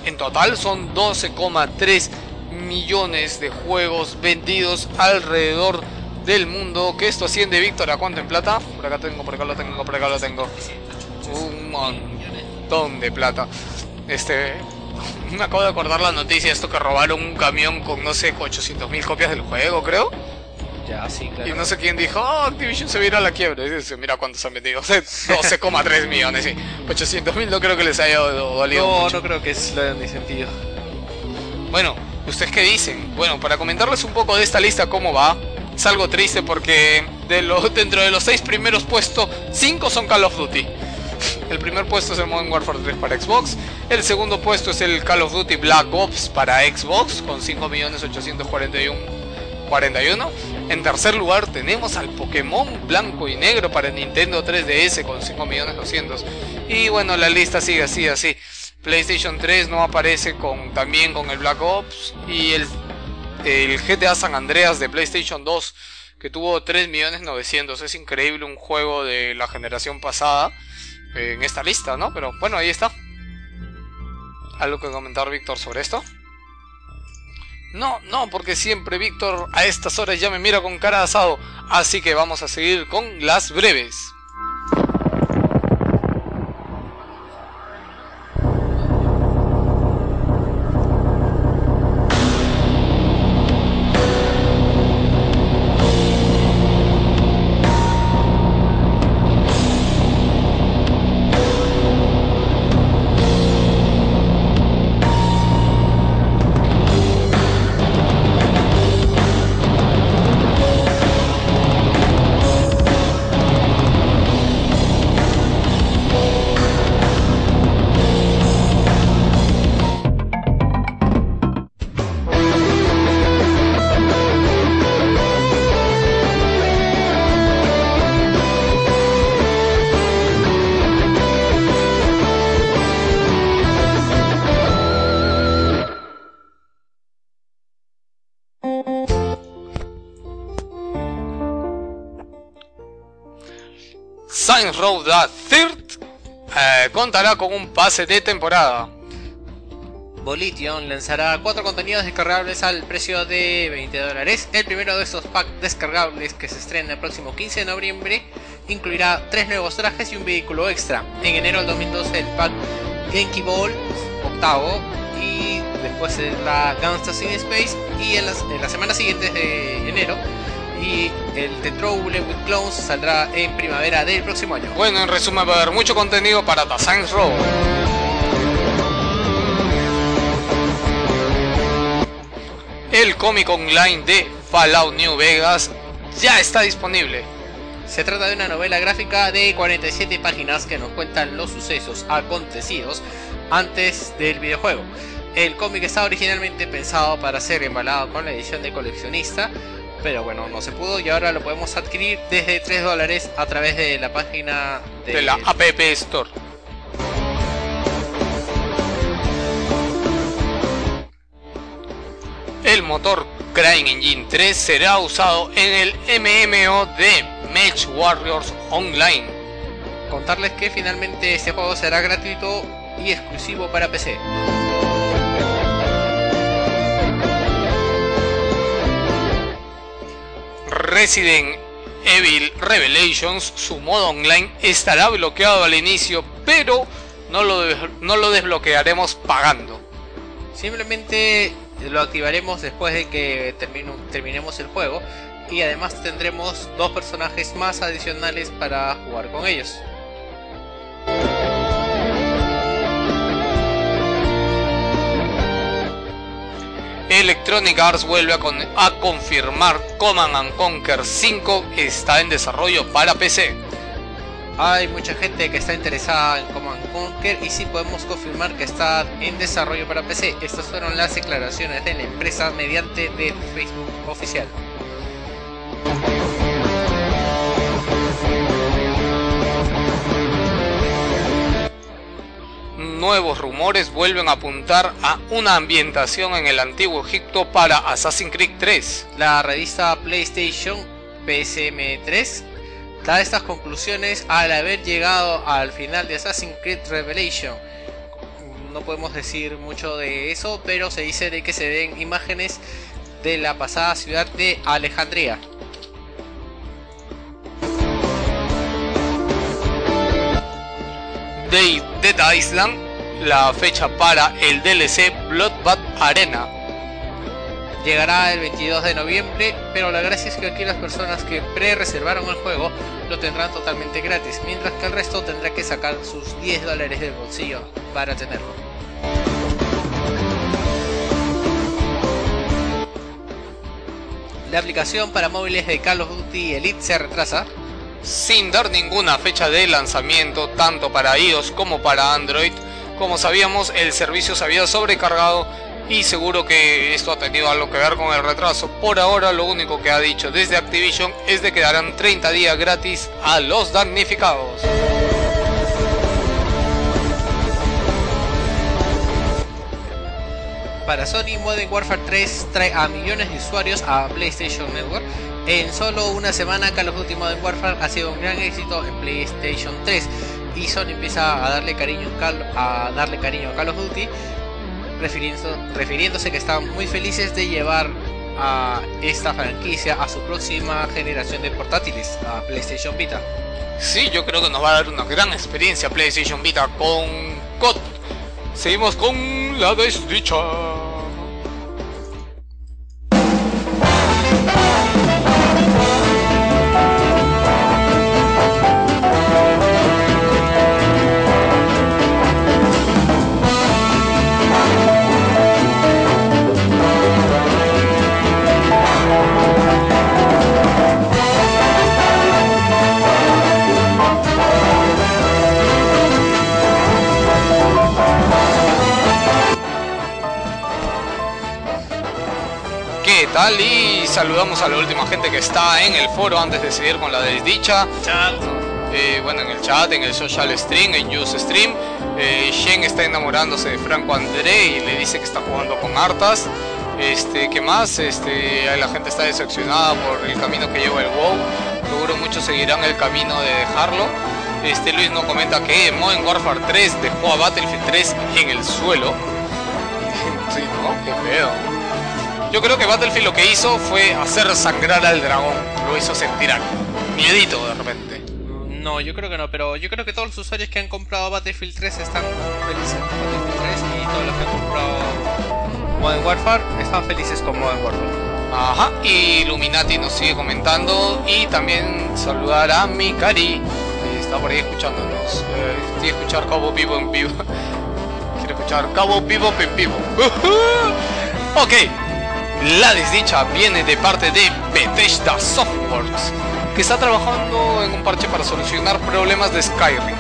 En total son 12,3 millones de juegos vendidos alrededor del mundo. Que esto asciende, Víctor, ¿a cuánto en plata? Por acá tengo, por acá lo tengo, por acá lo tengo. Un montón de plata. Este. Me acabo de acordar la noticia, esto que robaron un camión con no sé, 800 mil copias del juego, creo.
Ya, sí, claro.
Y no sé quién dijo, oh, Activision se viene a la quiebra. Y dice, mira cuántos han vendido. 12,3 millones. Sí. 800 mil no creo que les haya dolido.
No,
mucho.
no creo que es lo ni sentido.
Bueno, ¿ustedes qué dicen? Bueno, para comentarles un poco de esta lista cómo va, es algo triste porque de los, dentro de los seis primeros puestos, cinco son Call of Duty. El primer puesto es el Modern Warfare 3 para Xbox. El segundo puesto es el Call of Duty Black Ops para Xbox con 5.841.41. En tercer lugar tenemos al Pokémon blanco y negro para Nintendo 3DS con 5.200.000. Y bueno, la lista sigue así, así. PlayStation 3 no aparece con también con el Black Ops y el, el GTA San Andreas de PlayStation 2 que tuvo 3.900.000. Es increíble un juego de la generación pasada en esta lista, ¿no? Pero bueno, ahí está. ¿Algo que comentar, Víctor, sobre esto? No, no, porque siempre Víctor a estas horas ya me mira con cara de asado. Así que vamos a seguir con las breves. Row the Third eh, contará con un pase de temporada.
Volition lanzará cuatro contenidos descargables al precio de 20 dólares. El primero de estos packs descargables que se estrena el próximo 15 de noviembre incluirá tres nuevos trajes y un vehículo extra. En enero del 2012 el pack Genki Ball octavo y después la Gangsters in Space y en las, en las semanas siguientes de enero y el The Trouble with Clones saldrá en primavera del próximo año.
Bueno, en resumen va a haber mucho contenido para The Saints Row. El cómic online de Fallout New Vegas ya está disponible.
Se trata de una novela gráfica de 47 páginas que nos cuentan los sucesos acontecidos antes del videojuego. El cómic está originalmente pensado para ser embalado con la edición de coleccionista, pero bueno, no se pudo y ahora lo podemos adquirir desde 3 dólares a través de la página de,
de la App Store. El motor Crying Engine 3 será usado en el MMO de Match Warriors Online.
Contarles que finalmente este juego será gratuito y exclusivo para PC.
Resident Evil Revelations, su modo online estará bloqueado al inicio, pero no lo, no lo desbloquearemos pagando.
Simplemente lo activaremos después de que terminemos el juego y además tendremos dos personajes más adicionales para jugar con ellos.
Electronic Arts vuelve a, con a, confirmar Command and Conquer 5 está en desarrollo para PC.
Hay mucha gente que está interesada en Command Conquer y sí podemos confirmar que está en desarrollo para PC. Estas fueron las declaraciones de la empresa mediante de Facebook oficial.
Nuevos rumores vuelven a apuntar a una ambientación en el antiguo Egipto para Assassin's Creed 3.
La revista PlayStation PSM3 da estas conclusiones al haber llegado al final de Assassin's Creed Revelation. No podemos decir mucho de eso, pero se dice de que se ven imágenes de la pasada ciudad de Alejandría.
de Dead Island la fecha para el DLC Bloodbath Arena.
Llegará el 22 de noviembre, pero la gracia es que aquí las personas que pre-reservaron el juego lo tendrán totalmente gratis, mientras que el resto tendrá que sacar sus 10 dólares del bolsillo para tenerlo. La aplicación para móviles de Call of Duty Elite se retrasa,
sin dar ninguna fecha de lanzamiento tanto para iOS como para Android. Como sabíamos, el servicio se había sobrecargado y seguro que esto ha tenido algo que ver con el retraso. Por ahora lo único que ha dicho desde Activision es de que darán 30 días gratis a los damnificados.
Para Sony, Modern Warfare 3 trae a millones de usuarios a PlayStation Network. En solo una semana Call of Duty Modern Warfare ha sido un gran éxito en PlayStation 3 y empieza a darle cariño a darle cariño a Call of Duty refiriéndose que están muy felices de llevar a esta franquicia a su próxima generación de portátiles, a PlayStation Vita.
Sí, yo creo que nos va a dar una gran experiencia PlayStation Vita con COD. Seguimos con la desdicha. Tal? Y saludamos a la última gente que está en el foro antes de seguir con la desdicha. Eh, bueno, en el chat, en el social stream, en Use Stream. Eh, Shen está enamorándose de Franco André y le dice que está jugando con hartas. Este, ¿qué más? Este, la gente está decepcionada por el camino que lleva el WoW. Seguro muchos seguirán el camino de dejarlo. Este Luis nos comenta que Modern Warfare 3 dejó a Battlefield 3 en el suelo. sí, ¿no? Qué feo. Yo creo que Battlefield lo que hizo fue hacer sangrar al dragón. Lo hizo sentir algo. Miedito de repente.
No, yo creo que no, pero yo creo que todos los usuarios que han comprado Battlefield 3 están felices con Battlefield 3 y todos los que han comprado Modern Warfare están felices con Modern Warfare.
Ajá, y Illuminati nos sigue comentando y también saludar a Mikari, que está por ahí escuchándonos. Eh, escuchar Cabo Vivo en vivo. Quiere escuchar Cabo Vivo en vivo. ok, la desdicha viene de parte de Bethesda Softworks, que está trabajando en un parche para solucionar problemas de Skyrim.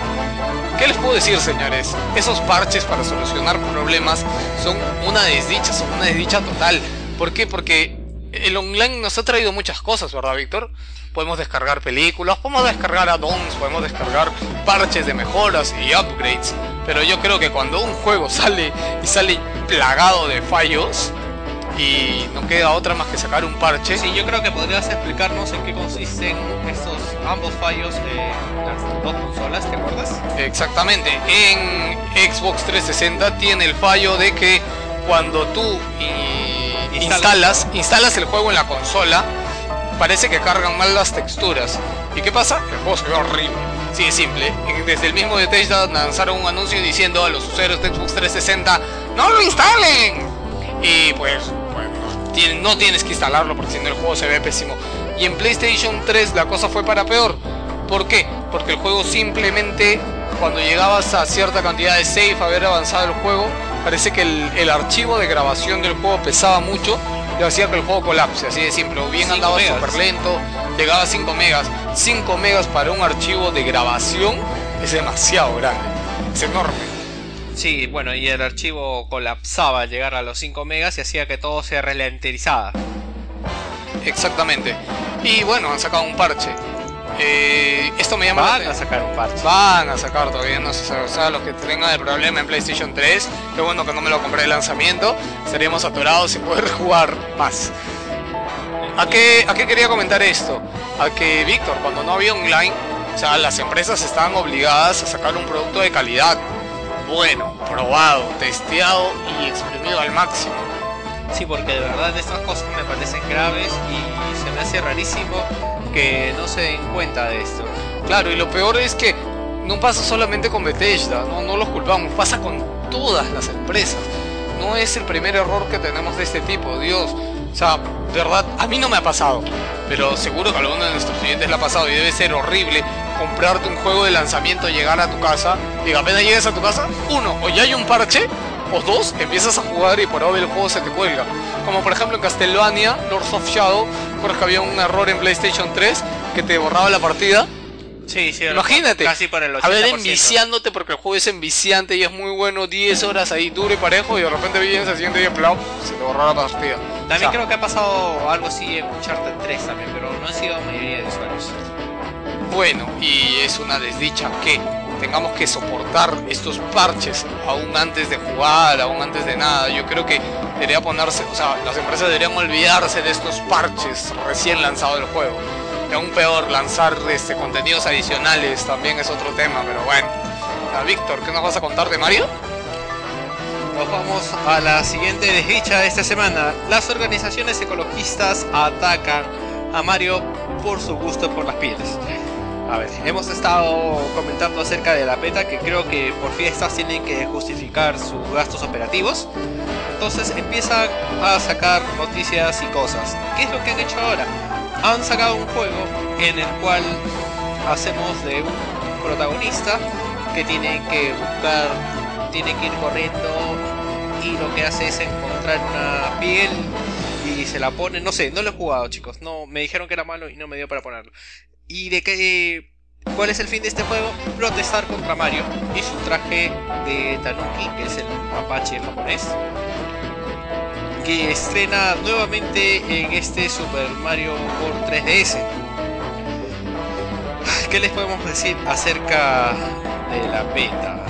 ¿Qué les puedo decir, señores? Esos parches para solucionar problemas son una desdicha, son una desdicha total. ¿Por qué? Porque el online nos ha traído muchas cosas, ¿verdad, Víctor? Podemos descargar películas, podemos descargar add-ons, podemos descargar parches de mejoras y upgrades. Pero yo creo que cuando un juego sale y sale plagado de fallos, y no queda otra más que sacar un parche.
Sí, yo creo que podrías explicarnos en qué consisten estos ambos fallos de las dos consolas, ¿te acuerdas?
Exactamente. En Xbox 360 tiene el fallo de que cuando tú instalas, instalas el juego en la consola, parece que cargan mal las texturas. ¿Y qué pasa? El juego se ve horrible. Sí, es simple. Desde el mismo Bethesda lanzaron un anuncio diciendo a los usuarios de Xbox 360, ¡No lo instalen! Y pues no tienes que instalarlo porque si no el juego se ve pésimo. Y en PlayStation 3 la cosa fue para peor. ¿Por qué? Porque el juego simplemente, cuando llegabas a cierta cantidad de save, haber avanzado el juego, parece que el, archivo de grabación del juego pesaba mucho y hacía que el juego colapse, así de simple. O bien andaba súper lento, llegaba a 5 megas. 5 megas para un archivo de grabación es demasiado grande, es enorme.
Sí, bueno, y el archivo colapsaba al llegar a los 5 megas y hacía que todo se ralentizara.
Exactamente. Y bueno, han sacado un parche. Eh, esto me llama
Van a sacar un parche.
Van a sacar todavía, no sé, o sea, los que tengan el problema en PlayStation 3, qué bueno que no me lo compré de lanzamiento, estaríamos aturados sin poder jugar más. ¿A qué, ¿A qué quería comentar esto? A que Víctor, cuando no había online, o sea, las empresas estaban obligadas a sacar un producto de calidad bueno, probado, testeado y exprimido al máximo.
Sí, porque de verdad estas cosas me parecen graves y se me hace rarísimo que no se den cuenta de esto.
Claro, y lo peor es que no pasa solamente con Bethesda, no, no los culpamos, pasa con todas las empresas. no es el primer error que tenemos de este tipo, Dios. O sea, de verdad, a mí no me ha pasado, pero seguro que a alguno de nuestros clientes le ha pasado y debe ser horrible comprarte un juego de lanzamiento, llegar a tu casa y apenas llegues a tu casa, uno, o ya hay un parche, o dos, empiezas a jugar y por ahora el juego se te cuelga. Como por ejemplo en Castlevania, Lords of Shadow, porque había un error en PlayStation 3 que te borraba la partida
Sí, sí.
Imagínate,
Casi por el 80%.
a ver enviciándote porque el juego es enviciante y es muy bueno, 10 horas ahí duro y parejo y de repente vienes al siguiente día, plau, se te borra la partida.
También
O sea,
creo que ha pasado algo así en Uncharted 3 también, pero no han sido la mayoría de usuarios.
Bueno, y es una desdicha que tengamos que soportar estos parches aún antes de jugar, aún antes de nada. Yo creo que debería ponerse, o sea, las empresas deberían olvidarse de estos parches recién lanzado el juego. Y aún peor, lanzar este, contenidos adicionales también es otro tema, pero bueno. Ah, Víctor, ¿qué nos vas a contar de Mario?
Nos vamos a la siguiente desdicha de esta semana. Las organizaciones ecologistas atacan a Mario por su gusto por las pieles. A ver, hemos estado comentando acerca de la PETA que creo que por fiestas tienen que justificar sus gastos operativos. Entonces empiezan a sacar noticias y cosas. ¿Qué es lo que han hecho ahora? Han sacado un juego en el cual hacemos de un protagonista que tiene que buscar, tiene que ir corriendo y lo que hace es encontrar una piel y se la pone, no sé, no lo he jugado chicos, no me dijeron que era malo y no me dio para ponerlo. ¿Y de qué cuál es el fin de este juego? Protestar contra Mario y su traje de Tanuki, que es el mapache japonés. Que estrena nuevamente en este Super Mario por 3DS. ¿Qué les podemos decir acerca de la beta?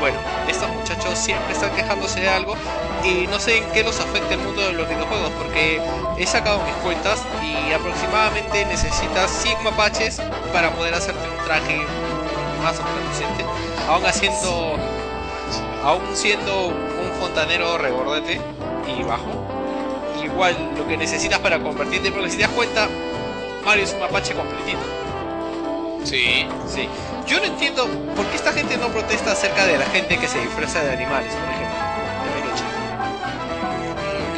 Bueno, estos muchachos siempre están quejándose de algo y no sé en qué los afecta el mundo de los videojuegos porque he sacado mis cuentas y aproximadamente necesitas 100 mapaches para poder hacerte un traje más o menos. Aún haciendo, aún siendo un fontanero regordete y bajo, igual lo que necesitas para convertirte, porque si te das cuenta, Mario es un mapache completito.
Sí.
Sí. Yo no entiendo por qué esta gente no protesta acerca de la gente que se disfraza de animales, por ejemplo, de peluche.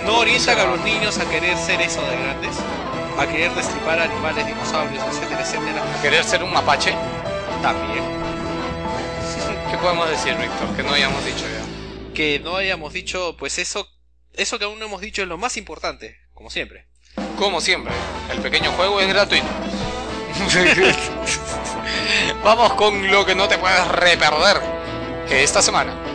No orientan a los niños a querer ser eso de grandes, a querer destripar animales, dinosaurios, etcétera, etcétera.
¿Querer ser un mapache?
También.
¿Qué podemos decir, Víctor? Que no hayamos dicho ya.
Que no hayamos dicho, pues eso, eso que aún no hemos dicho es lo más importante, como siempre.
Como siempre, el pequeño juego es gratuito. Vamos con lo que no te puedes reperder esta semana.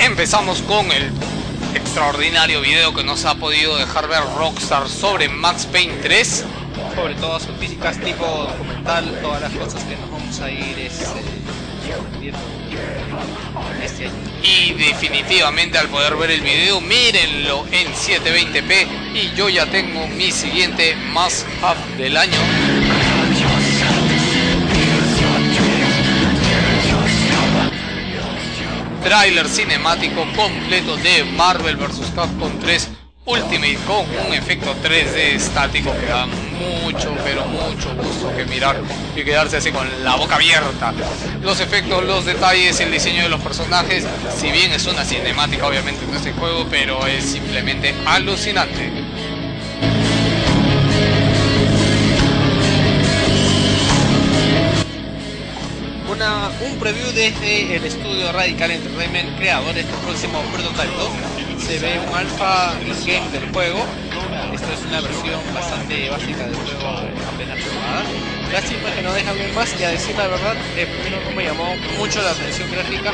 Empezamos con el extraordinario video que nos ha podido dejar ver Rockstar sobre Max Payne 3.
Sobre todas sus físicas, tipo documental, todas las cosas que nos vamos a ir es, eh, este año.
Y definitivamente al poder ver el video, mírenlo en 720p. Y yo ya tengo mi siguiente must have del año. Trailer cinemático completo de Marvel vs. Capcom 3 Ultimate con un efecto 3D estático que da mucho, pero mucho gusto que mirar y quedarse así con la boca abierta. Los efectos, los detalles, el diseño de los personajes, si bien es una cinemática obviamente en este juego, pero es simplemente alucinante.
Un preview desde el estudio Radical Entertainment, creadores del próximo Prototype 2. Se ve un alfa in-game del juego. Esto es una versión bastante básica del juego apenas probada. Lástima que no dejan ver más y a decir la verdad, el primero no me llamó mucho la atención gráfica,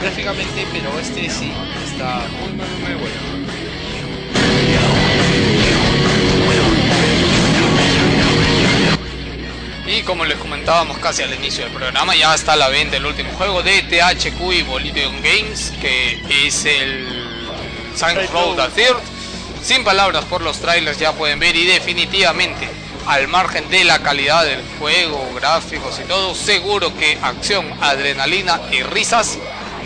gráficamente, pero este sí está muy muy muy bueno.
Y como les comentábamos casi al inicio del programa, ya está a la venta el último juego de THQ y Volition Games, que es el Saints Row the Third. Sin palabras por los trailers ya pueden ver y definitivamente al margen de la calidad del juego, gráficos y todo, seguro que acción, adrenalina y risas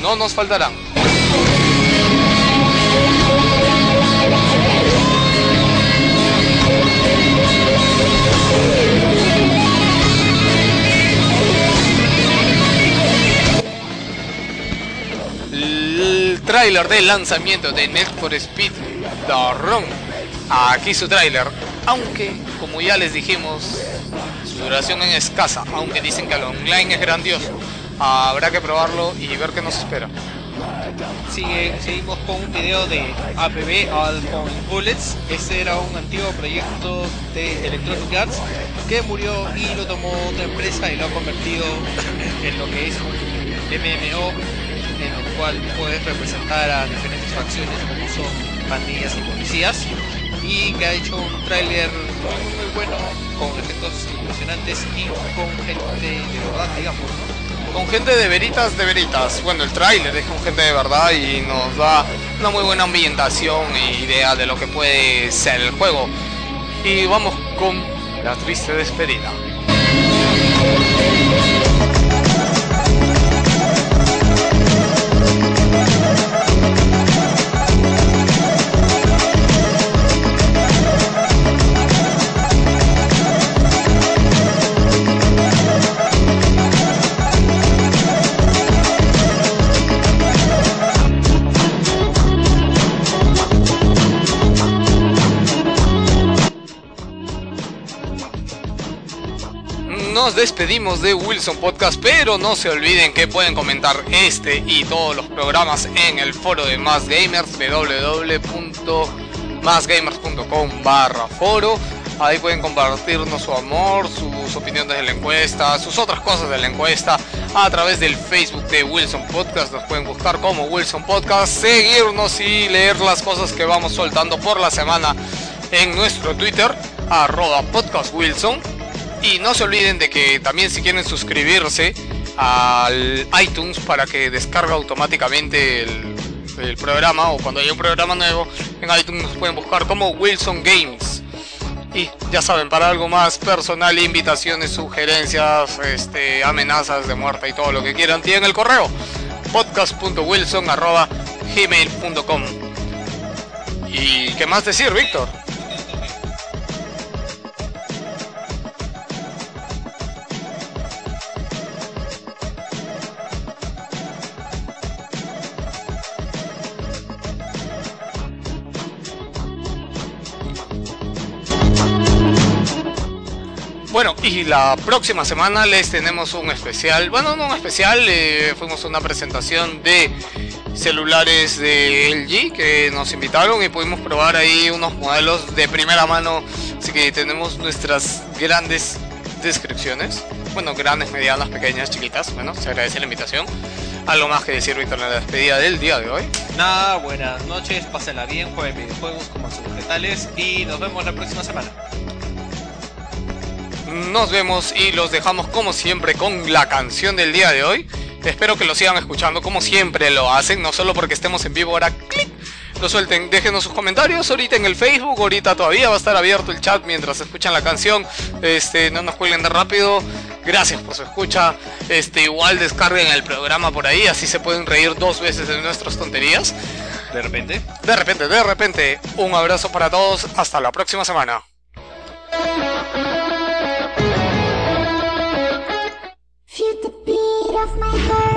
no nos faltarán. El tráiler de lanzamiento de Need for Speed Run. Aquí su tráiler, aunque como ya les dijimos, su duración es escasa, aunque dicen que el online es grandioso. Habrá que probarlo y ver qué nos espera.
Sigue, seguimos con un video de APB Bullets. Este era un antiguo proyecto de Electronic Arts que murió y lo tomó otra empresa y lo ha convertido en lo que es un MMO cual puedes representar a diferentes facciones como son pandillas y policías y que ha hecho un tráiler muy, muy bueno con efectos impresionantes y con gente de verdad digamos.
Con gente de veritas, de veritas. Bueno, el tráiler es con gente de verdad y nos da una muy buena ambientación e idea de lo que puede ser el juego. Y vamos con la triste despedida. Despedimos de Wilson Podcast, pero no se olviden que pueden comentar este y todos los programas en el foro de Más Gamers, www.másgamers.com barra foro. Ahí pueden compartirnos su amor, sus opiniones de la encuesta, sus otras cosas de la encuesta a través del Facebook de Wilson Podcast. Nos pueden buscar como Wilson Podcast, seguirnos y leer las cosas que vamos soltando por la semana en nuestro Twitter, arroba podcast. Y no se olviden de que también si quieren suscribirse al iTunes para que descargue automáticamente el, programa o cuando haya un programa nuevo en iTunes pueden buscar como Wilson Games. Y ya saben, para algo más personal, invitaciones, sugerencias, este, amenazas de muerte y todo lo que quieran, tienen el correo podcast.wilson.gmail.com ¿Y qué más decir, Víctor? Bueno, y la próxima semana les tenemos un especial, bueno, no un especial, eh, fuimos a una presentación de celulares de LG que nos invitaron y pudimos probar ahí unos modelos de primera mano, así que tenemos nuestras grandes descripciones, bueno, grandes, medianas, pequeñas, chiquitas, bueno, se agradece la invitación. ¿Algo más que decir, Víctor, en la despedida del día de hoy?
Nada, buenas noches, pásenla bien, jueguen videojuegos como sus vegetales y nos vemos la próxima semana.
Nos vemos y los dejamos como siempre con la canción del día de hoy. Espero que lo sigan escuchando como siempre lo hacen, no solo porque estemos en vivo ahora, clic, lo suelten, déjenos sus comentarios ahorita en el Facebook, ahorita todavía va a estar abierto el chat mientras escuchan la canción. Este, no nos cuelguen de rápido. Gracias por su escucha. Este, igual descarguen el programa por ahí, así se pueden reír dos veces de nuestras tonterías.
De repente.
De repente, de repente, un abrazo para todos, hasta la próxima semana.
off my heart.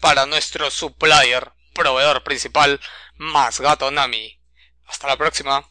Para nuestro supplier, proveedor principal, Más Gato Nami. Hasta la próxima.